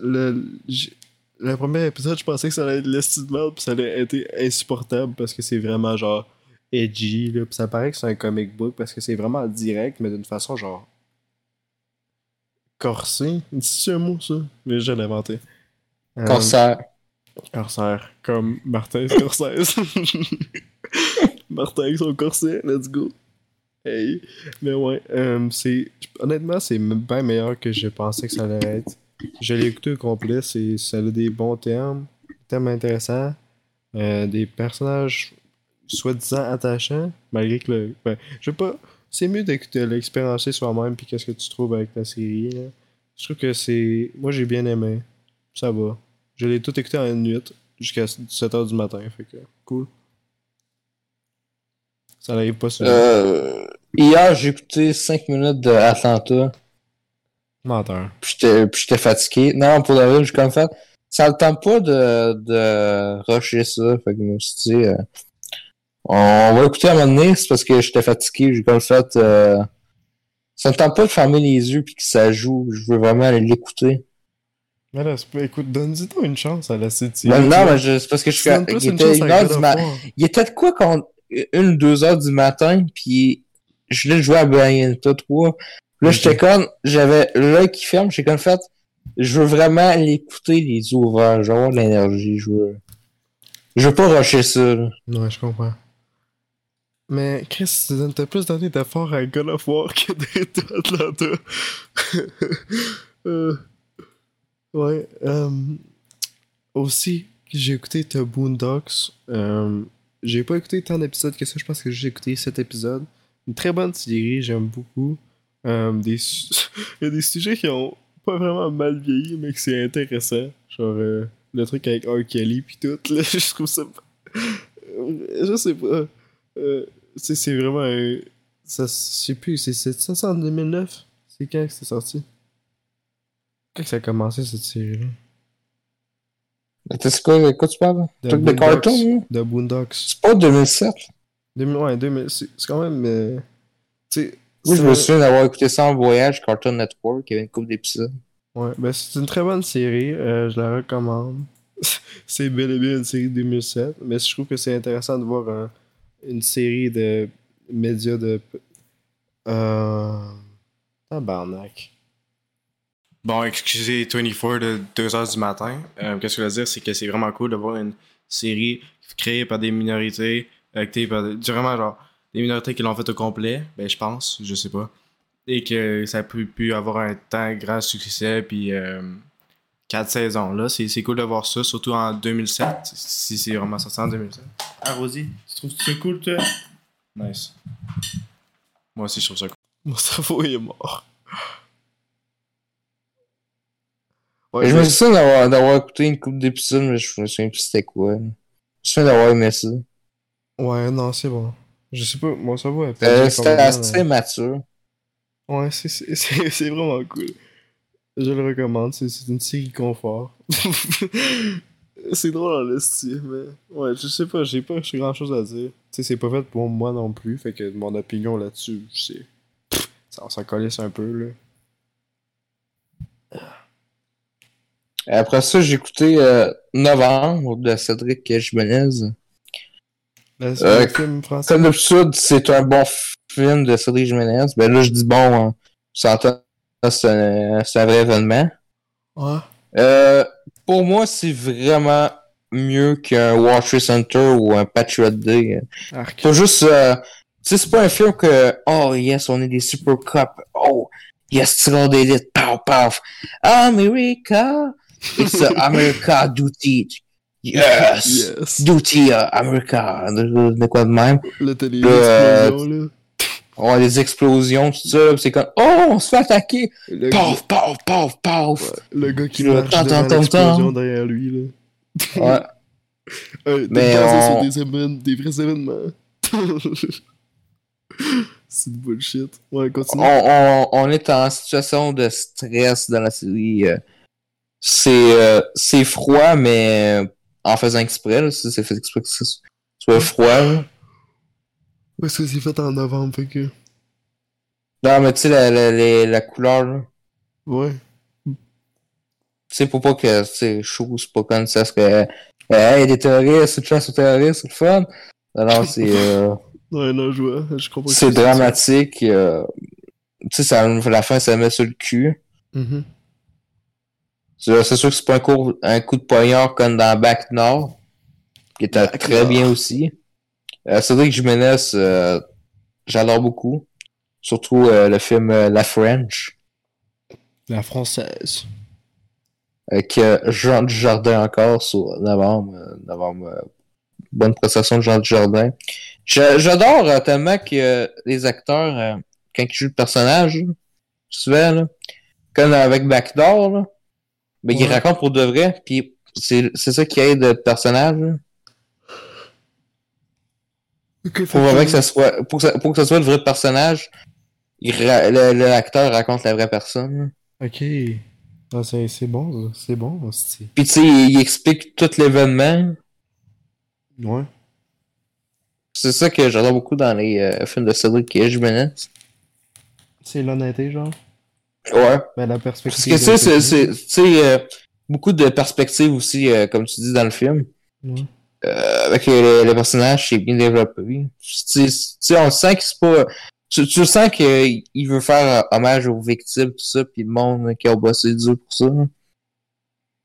le, j'ai- le premier épisode, je pensais que ça allait être l'esti de merde, pis ça allait être insupportable parce que c'est vraiment genre edgy, là. Pis ça paraît que c'est un comic book parce que c'est vraiment direct, mais d'une façon genre. Corsé. C'est un mot, ça? Mais je l'ai inventé. Euh, Concert. Corsaire, comme Martin Scorsese. Martin avec son corset, let's go. Hey. Mais ouais, euh, c'est. Honnêtement, c'est bien meilleur que je pensais que ça allait être. Je l'ai écouté au complet, c'est, ça a des bons termes, des thèmes intéressants, euh, des personnages soi-disant attachants, malgré que le. Ben, je sais pas. C'est mieux d'écouter l'expériencer soi-même, puis qu'est-ce que tu trouves avec la série. Là. Je trouve que c'est. Moi, j'ai bien aimé. Ça va. Je l'ai tout écouté en une nuit jusqu'à 7h du matin. Fait que cool. Ça n'arrive pas souvent. Euh, hier, j'ai écouté 5 minutes de Atlanta. Menteur. Puis j'étais fatigué. Non, pour le vrai, j'ai comme fait. Ça le tente pas de, de rusher ça. Fait que je me suis dit, euh, on va écouter à un moment donné, c'est parce que j'étais fatigué. J'ai comme fait. Euh, ça me tente pas de fermer les yeux puis que ça joue. Je veux vraiment aller l'écouter. Mais là, écoute, donne-y toi une chance à la City. Ben, non, mais c'est parce que je suis. Il était une heure du. Il était de quoi quand une ou deux heures du matin, puis je l'ai joué à Bayonetta 3. Là, Ok. j'étais comme, j'avais l'œil qui ferme, j'ai comme fait, je veux vraiment l'écouter les yeux ouverts, de l'énergie, je veux. Je veux pas rusher ça, là. Ouais, je comprends. Mais Chris, tu t'as plus donné d'efforts à God of War que d'être à Atlanta. Euh, ouais. euh, aussi, j'ai écouté The Boondocks. Euh, j'ai pas écouté tant d'épisodes que ça. Je pense que j'ai écouté 7 épisodes. Une très bonne série, j'aime beaucoup. Euh, des Il y a des sujets qui ont pas vraiment mal vieilli, mais que c'est intéressant. Genre euh, le truc avec R. Kelly pis tout. Là, je trouve ça. Je sais pas. C'est c'est vraiment un. Ça, je sais plus, c'est c'est ça en 2009 C'est quand que c'est sorti? Quand que ça a commencé cette série-là? T'as c'est quoi, de quoi tu parles? The Truc de Boondocks. carton, hein? The Boondocks. C'est pas 2007? 2000, ouais, 2000, c'est c'est quand même. euh, tu sais. Oui, je me souviens d'avoir écouté ça en voyage, Cartoon Network, il y avait une couple d'épisodes. Ouais, ben c'est une très bonne série, euh, je la recommande. c'est bel et bien une série de 2007, mais je trouve que c'est intéressant de voir un- une série de médias de. Euh. Tabarnak. Bon, excusez 24 de 2h du matin. Euh, Qu'est-ce que je veux dire, c'est que c'est vraiment cool de voir une série créée par des minorités, actée par des, vraiment genre des minorités qui l'ont fait au complet, ben je pense, je sais pas et que ça a pu, avoir un temps grand succès puis euh, quatre saisons là c'est c'est cool de voir ça surtout en 2007 si c'est vraiment sorti en 2007 ah Rosie tu trouves ça cool toi? Nice moi aussi je trouve ça cool mon cerveau est mort Et je me souviens d'avoir, écouté une couple d'épisodes, mais je me souviens plus c'était quoi. Je me souviens d'avoir aimé ça. ouais non c'est bon je sais pas mon cerveau est Euh, c'était assez mature. Ouais, c'est- c'est c'est- c'est vraiment cool. Je le recommande, c'est c'est une série confort. c'est drôle en style, mais ouais, je sais pas, j'ai pas grand chose à dire. Tu sais, c'est pas fait pour moi non plus, fait que mon opinion là-dessus, sais. Ça, on s'en calisse un peu, là. Après ça, j'ai écouté euh, Novembre de Cédric Jimenez. Le Euh, film français. Comme d'habitude, c'est un bon film de Cédric Jimenez. Ben là, je dis bon, hein, c'est un, c'est un vrai événement. Ouais. Euh, pour moi, c'est vraiment mieux qu'un World Trade Center ou un Patriot Day. Arc. Pas juste, euh, tu sais, c'est pas un film que, oh yes, on est des super cops. Oh, yes, tirons d'élite. Pow, pow. America. It's uh, America duty. Yes. Yes. Duty uh, America. De, de quoi de même? Le- là. On a des explosions, tout ça. C'est comme, oh, on se fait attaquer. Le, Paf, paf, paf, paf. le gars qui marche temps, l'explosion temps. derrière lui, là. Ouais. Euh, Mais on- sur des, des vrais événements. c'est de bullshit. Ouais, continue. on, on, on est en situation de stress dans la série. euh. C'est euh, c'est froid, mais euh, en faisant exprès, c'est fait exprès que ce soit froid. Parce que c'est fait en novembre, fait que. Non, mais tu sais, la, la, la, la couleur, là. Ouais. Tu sais, pour pas que c'est chaud, c'est pas comme ça, c'est que. euh, hey, des terroristes, une chasse aux terroristes, c'est le fun. Non, non, c'est. euh, Ouais, non, je vois. Je comprends. c'est dramatique. euh, tu sais, ça, la fin, ça met sur le cul. dis. Mhm. C'est sûr que c'est pas un coup, un coup de poignard comme dans Back Nord, qui était Back très Nord. bien aussi. Euh, Cédric Jiménez, euh, j'adore beaucoup. Surtout euh, le film euh, La French, La française. avec Jean Dujardin encore sur novembre. novembre euh, bonne prestation de Jean Dujardin. J'adore tellement que les acteurs, euh, quand ils jouent le personnage, souvent, là, comme avec Backdoor, là, ben, ils racontent pour de vrai, puis c'est ça qui aide le personnage. là. Faut vraiment que ça soit, pour que ça, pour que ça soit le vrai personnage, l'acteur raconte la vraie personne. Ok. Ah, c'est bon. C'est bon. Puis tu sais, il, il explique tout l'événement. Ouais. C'est ça que j'adore beaucoup dans les euh, films de Cédric Jimenez. C'est l'honnêteté, genre? Ouais. Mais la Parce perspective. que tu sais, c'est, de- c'est, tu sais, euh, beaucoup de perspectives aussi, euh, comme tu dis dans le film. Ouais. Euh, avec le, le personnage, c'est bien développé. Tu sais, on sent que c'est pas. Tu, tu sens qu'il veut faire hommage aux victimes, tout ça, puis le monde qui a bossé dur pour ça.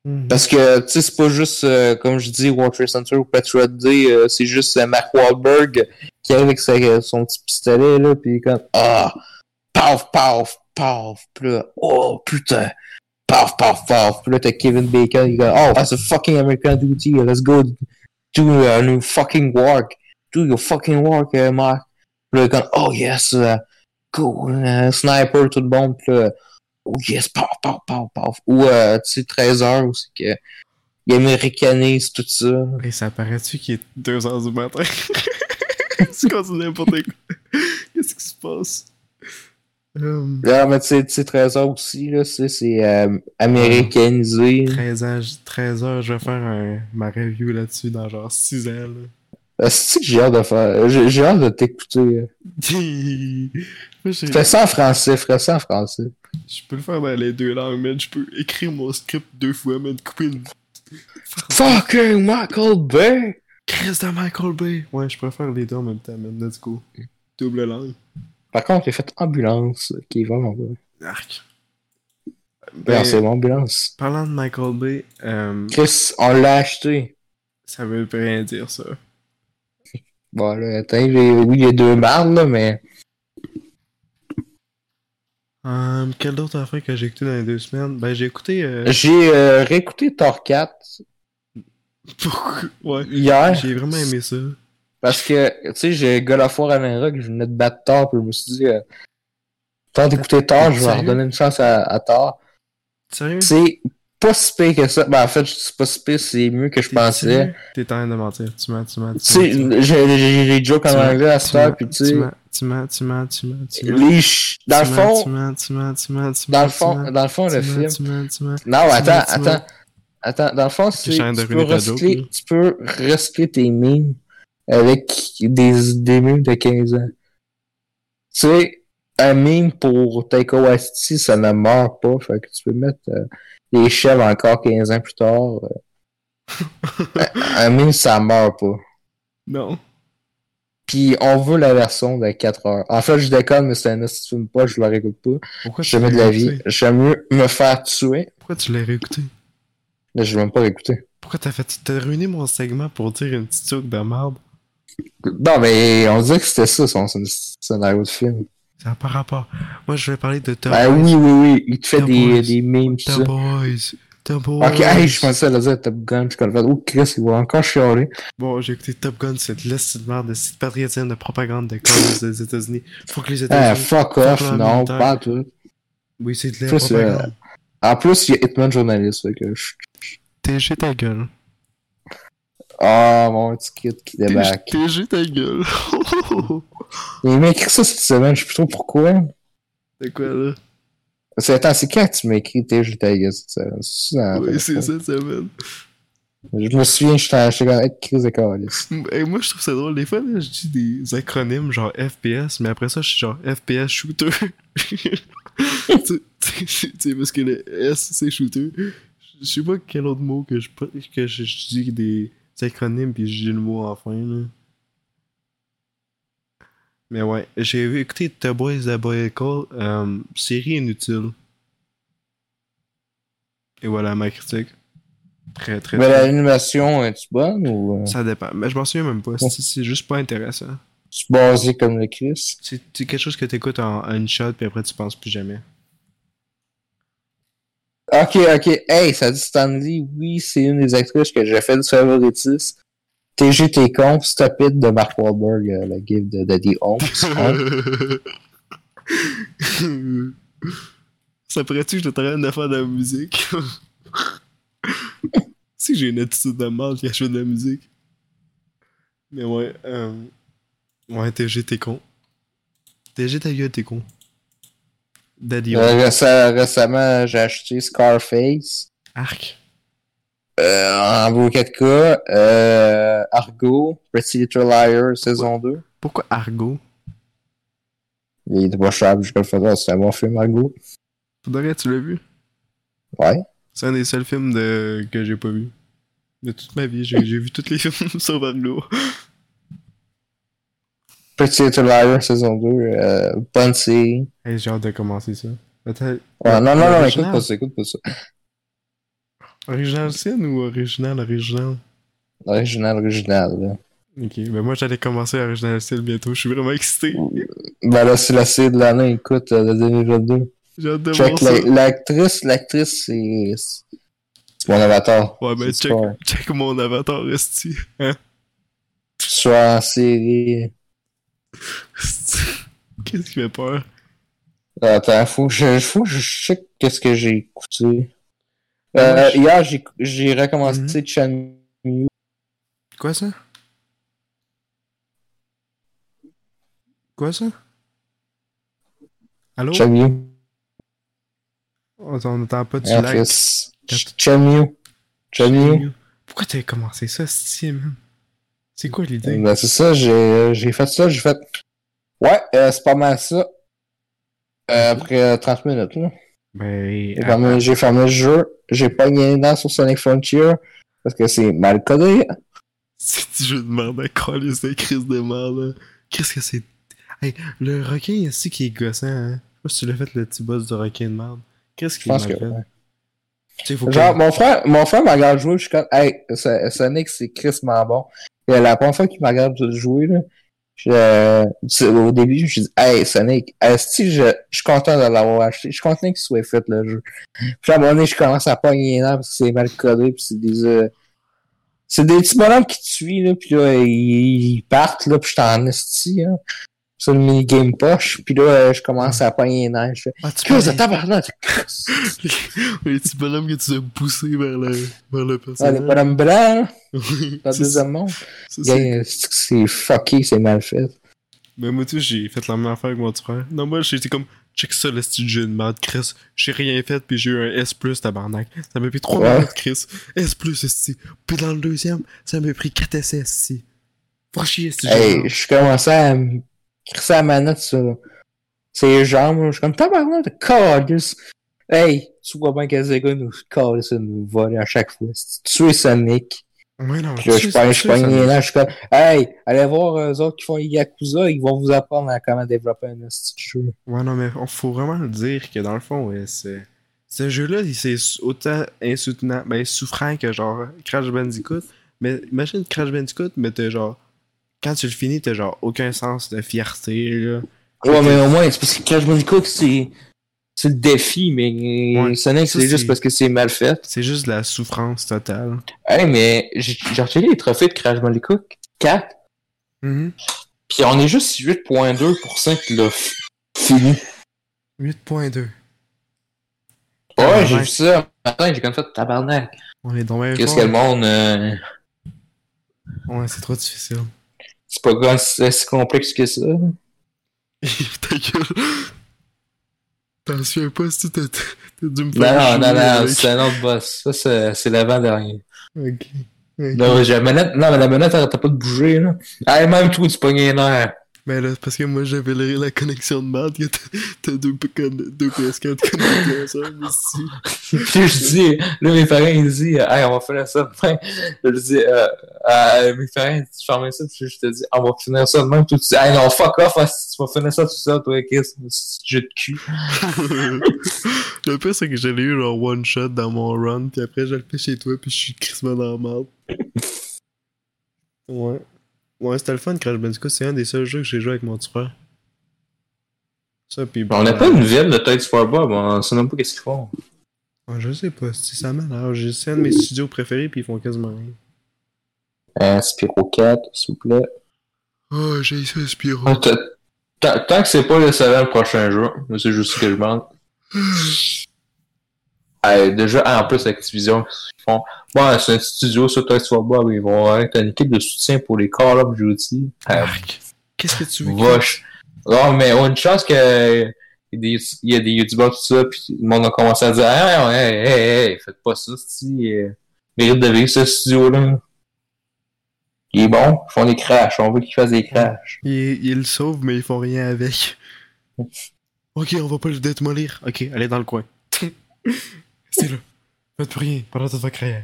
Mhm. Parce que, tu sais, c'est pas juste, euh, comme je dis, Trade Center ou Patriot Day, euh, c'est juste euh, Mark Wahlberg qui arrive avec sa- son petit pistolet, là, pis comme, ah, paf, paf, paf, pis là, oh, putain, paf, paf, paf, pis là, t'as Kevin Bacon, il dit, oh, that's a fucking American duty, let's go do a new fucking work, do your fucking work, uh, Mark? Pis là, comme, oh, yes, uh, go, uh, sniper, tout le monde, pis là, oh, yes, paf, paf, paf, paf. Ou, euh, tu sais, 13 heures aussi, que, il américanise tout ça. Et ça paraît-tu qu'il est 2h du matin? quand c'est n'importe quoi. Qu'est-ce qui se passe? Euh, Là, mais tu sais, tu sais, 13 heures aussi, là, c'est, euh, américanisé. 13 ans, 13 heures, je vais faire un, ma review là-dessus dans genre 6 ans. Là. Euh, C'est que j'ai hâte de faire. J'ai, hâte de t'écouter. J'ai- Fais ça en français, fais ça en français. Je peux le faire dans les deux langues, mais je peux écrire mon script deux fois, mais couper une Fucking Michael Bay! crise de Michael Bay. Ouais, je préfère les deux en même temps, man. Let's go. Double langue. Par contre, j'ai fait Ambulance, qui est vraiment bon. Arc. Ben, Ben, c'est Ambulance. parlant de Michael Bay, euh, Chris, on l'a acheté. ça veut rien dire ça. Bon, là, attends, oui, il y a deux mardes, là, mais. Euh, quelle autre affaire que j'ai écouté dans les deux semaines? Ben, j'ai écouté. Euh... J'ai euh, réécouté Thor 4 ouais. hier. J'ai vraiment aimé ça. Parce que, tu sais, j'ai of War Ragnarok, je venais de battre Thor, puis je me suis dit, euh, tant d'écouter Thor, je vais redonner une chance à, à Thor. Sérieux? C'est pas si pire que ça. Ben, en fait, c'est pas si pire, c'est mieux que je pensais. T'es en train de mentir. Tu mens, tu mens, Tu sais, j'ai des jokes en anglais à heure, mens, puis tu sais, tu mens, tu mens, tu mens, tu mens. les ch- dans le Tu mens, fond, Tu mens, tu mens, tu mens, dans le fond, dans le fond, le film. Tu mens, tu mens. Non, attends, attends. Attends, dans le fond, c'est, tu peux recycler tes mimes avec des, des mimes de 15 ans. Tu sais, un mime pour Taika Waititi, ça ne meurt pas, fait que tu peux mettre, euh, les encore 15 ans plus tard. euh, I mean, ça meurt pas. Non. Puis on veut la version de 4 heures. En fait, je déconne, mais c'est un film pas, je le réécoute pas. Pourquoi Jamais l'as de la vie. J'aime mieux me faire tuer. Pourquoi tu l'as réécouté? Mais je vais même pas réécouter. Pourquoi t'as fait. T'as ruiné mon segment pour dire une petite joke de merde? Non, mais on dirait que c'était ça, son, son scénario de film. Ça n'a pas rapport. Moi, je vais parler de Top Ah Boys. oui, oui, oui. Il te fait Top des, Boys. des memes, pis ça. Boys. Top Boys. Ok, hey, je pensais à le dire Top Gun, qu'on fait, oh Chris, il va encore chialer. Bon, j'ai écouté Top Gun, cette liste de merde de site patriotienne de propagande de commerce des États-Unis. Faut que les États-Unis. Ah, fuck off, non, pas tout. Oui, c'est de la euh, propagande. En plus, il y a Hitman journaliste, fait que je... TG ta gueule. Ah, mon petit kid qui débarque. TG ta gueule. Il m'a écrit ça cette semaine, je sais plus trop pourquoi. c'est quoi là? C'est, attends, c'est quand tu m'as écrit TG ta gueule cette semaine? C'est dans Oui, c'est cette semaine. Je me souviens, j'étais comme, hey, Chris de calice. Et moi, je trouve ça drôle. Des fois, là, je dis des acronymes genre FPS, mais après ça, je suis genre FPS shooter. tu sais, parce que le S, c'est shooter. Je sais pas quel autre mot que je, que je, je dis des acronymes puis je dis le mot en fin, là. Mais ouais, j'ai écouté The Boys The Boy Call, euh, série inutile. Et voilà ma critique. Très, très, Mais l'animation, est-tu bonne ou euh, ça dépend. Mais je m'en souviens même pas. C'est c'est juste pas intéressant. tu basé comme le Chris? C'est c'est quelque chose que t'écoutes en en une shot, puis après tu penses plus jamais. Ok, ok. Hey, ça dit Stanley, oui, c'est une des actrices que j'ai fait du favoritisme. TG t'es con, Stop It de Mark Wahlberg, euh, le gif de Daddy Holmes. Ça pourrait-tu que je te de faire de la musique? si j'ai une attitude de mal je fais de la musique. Mais ouais, euh... Ouais, TG, t'es con. TG, ta gueule, t'es con. Euh, réce- récemment, j'ai acheté Scarface. Arc. Euh, en beau 4K. Euh, Argo, Pretty Little Liar, saison 2. Pourquoi Argo? Il était pas cher, jusqu'à le faire. C'est un bon film, Argo. Faudrait, tu l'as vu? Ouais. C'est un des seuls films de... que j'ai pas vu. De toute ma vie, j'ai j'ai vu tous les films sauf Argo. Pretty Little Liar, saison 2. Euh, bonne série. Hey, j'ai hâte de commencer ça. Attends, non, non, non, écoute pas ça, écoute pas ça. Original scène ou original original? Original, original, là. Ok, ben moi j'allais commencer Original Style bientôt, je suis vraiment excité. Ben là, c'est la série de l'année, écoute, euh, de 2022. J'ai hâte de Check voir ça. la- l'actrice, l'actrice, c'est. C'est mon avatar. Ouais, ben check, check mon avatar, Esti. Hein? Soit en série. Qu'est-ce qui fait peur? Attends, faut que je, faut que je check qu'est-ce que j'ai écouté. Euh, je- Hier, j'ai, recommencé. Chen Yu. Quoi ça? Quoi ça? Allô? Chen Yu. Oh, on n'entend pas du Ah, lag. Chen Yu. Chen Yu. Pourquoi t'as commencé ça, man? C'est quoi l'idée? Ben, c'est ça, j'ai, j'ai fait ça, j'ai fait. Ouais, euh, c'est pas mal ça. Euh, après euh, 30 minutes, là. Ben, J'ai fermé, j'ai fermé le jeu. J'ai pas gagné dans sur Sonic Frontier. Parce que c'est mal codé. C'est du jeu de merde à coller, c'est crise de merde, là. Qu'est-ce que c'est? Hey, le requin ici qui est gossant, hein? Je sais pas si tu l'as fait le petit boss de requin de merde. Qu'est-ce qu'il que. fait? ouais. Faut que- Genre, mon frère, mon frère m'a regardé jouer, je suis comme, hey, So- Sonic, c'est crissement bon. Et la première fois qu'il m'a regardé jouer, là, je, au début, je me suis dit, hey, Sonic, si je, je suis content de l'avoir acheté. Je suis content qu'il soit fait, le jeu. Puis à un moment donné, je commence à pogner les parce que c'est mal codé, puis c'est des, euh, c'est des petits bonhommes qui te suivent, là, puis là, ils, ils partent, là, puis je t'en esti, hein. Sur le mini-game poche, puis là, euh, je commence à pogner les fais, Ah, tu que tabarnak? les petits bonhommes que tu as poussés vers le, vers le Ah, les personnage. bonhommes blancs, Oui, dans le deuxième monde. c'est- fucké, c'est mal fait. Ben, moi, tu sais, j'ai fait la même affaire avec mon frère. Non, moi, j'étais comme, check ça, le style jeu de merde, Chris. J'ai rien fait, puis j'ai eu un S, tabarnak. Ça m'a pris 3 Ouais. minutes, Chris. S, esti. Puis dans le deuxième, ça m'a pris 4 SS, esti. Chier, esti. Hey, je commençais à me crissé la manette sur ses. Je suis comme, tabarnak, de calice. Hey, tu vois bien que Zega nous calisse nous voler à chaque fois. Tu es Sonic. Oui, non, je, je, je, je pogne là, je suis comme, hey, allez voir eux autres qui font Yakuza, ils vont vous apprendre à comment développer un style jeu. Ouais, non, mais on faut vraiment le dire que dans le fond, ouais, c'est. Ce jeu-là, c'est autant insoutenable, ben, souffrant que genre Crash Bandicoot. Mais imagine Crash Bandicoot, mais t'es genre quand tu le finis, t'as genre aucun sens de fierté. Là. Ouais, mais au moins, c'est parce que Crash Bandicoot, c'est. C'est le défi, mais c'est juste parce que c'est mal fait. C'est juste la souffrance totale. Hey, mais j'ai retiré les trophées de Crash Bandicoot 4. Mm -hmm. Puis on est juste 8.2% qui l'a fini. 8.2. Ouais, ah, j'ai vu ça. Attends, j'ai comme fait tabarnak. On est dans Qu'est-ce que le monde. Euh... Ouais, c'est trop difficile. C'est pas si complexe que ça. Ta gueule. T'en souviens pas si t'as dû me faire. Non, non, non, c'est un autre boss. Ça, c'est l'avant-dernier. Ok. Non, la manette, non, mais la manette, arrêtait pas de bouger, là. Ah, même tout, tu pognais un air. Mais là, parce que moi, j'avais la, la connexion de merde. T'as deux, deux PS4 connectés ensemble ici. Puis je dis, là, mes parents, ils disent, hey, on va faire ça demain. Je dis, euh, euh, mes parents, tu fermes ça. Puis je te dis, on va finir ça demain. Puis tu dis, hey, non, fuck off, hein, tu vas finir ça tout seul, toi, Chris, jeu de cul. le pire, c'est que j'allais eu genre one shot dans mon run. Puis après, je le fais chez toi. Puis je suis crissement dans la merde. Ouais. Ouais, c'était le fun, Crash Bandicoot. C'est un des seuls jeux que j'ai joué avec mon petit frère. Ça, puis bon, on n'a pas euh, de nouvelles de Tales for Bob, on sait même pas qu'est-ce qu'ils font. Ah, je sais pas, si ça mène. Alors, c'est un de mes studios préférés, puis ils font quasiment rien. Euh, Spiro 4, s'il vous plaît. Oh, j'ai ça, Spiro. Tant que c'est pas le salaire prochain jeu, c'est juste ce que je demande. Euh, déjà, en plus, Activision, ils font? Bon, euh, c'est un studio, ça, toi, tu ils vont euh, être une équipe de soutien pour les Call of Duty. Qu'est-ce que tu veux? Vache. Non, mais on a une chance que. Il y a des youtubeurs, tout ça, puis le monde a commencé à dire ah, Hey, hey, hey, faites pas ça, si mérite de vivre ce studio-là. Il est bon, ils font des crashs, on veut qu'ils fassent des crashs. Ils, ils le sauvent, mais ils font rien avec. ok, on va pas le démolir. Ok, allez dans le coin. C'est le. Va te prier pendant toute va créer.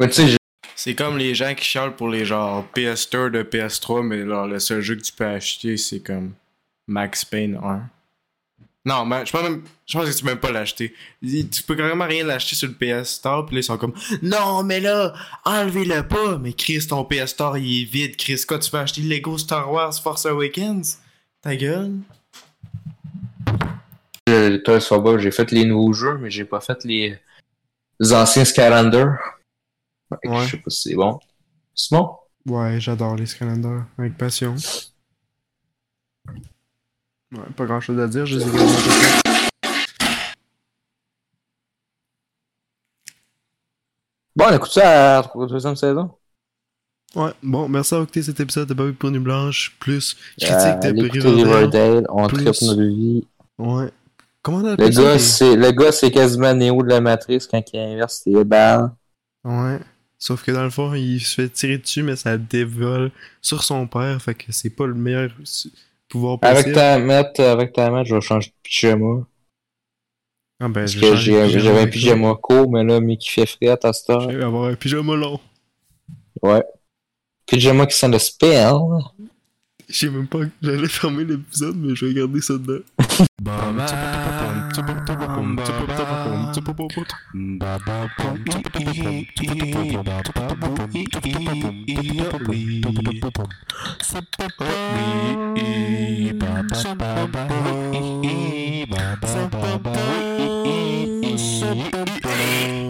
Tu sais, c'est comme les gens qui chialent pour les genre PS2 de PS3, mais le seul jeu que tu peux acheter, c'est comme Max Payne 1. Non, mais je pense, même, je pense que tu peux même pas l'acheter. Tu peux carrément rien l'acheter sur le PS Store, puis là, ils sont comme Non, mais là, enlevez-le pas. Mais Chris, ton PS Store, il est vide. Chris, quoi, tu peux acheter Lego Star Wars Force Awakens? Ta gueule Toys for Bob, j'ai fait les nouveaux jeux, mais j'ai pas fait les, anciens Skylander. Je sais pas si c'est bon. C'est bon? Ouais, j'adore les Skylanders, avec passion. Ouais, pas grand chose à dire, je les ai vraiment Bon, on écoute ça à la deuxième saison. Ouais, bon, merci d'avoir écouté cet épisode de Bobby Pournu Blanche, plus euh, critique euh, de Riverdale. On plus... tripe. Ouais. Comment on le? Gars, c'est, le gars, c'est quasiment Néo de la Matrice quand il inverse ses balles. Ouais. Sauf que dans le fond, il se fait tirer dessus, mais ça dévole sur son père. Fait que c'est pas le meilleur pouvoir possible. Avec ta mat, avec ta mat, je vais changer de pyjama. Ah ben, Parce que j'avais un pyjama court, mais là, mais qui fait frais à cette heure. Je vais avoir un pyjama long. Ouais. Pyjama qui sent le spell. Je sais même pas. J'allais fermer l'épisode, mais je vais garder ça dedans. Bye-bye.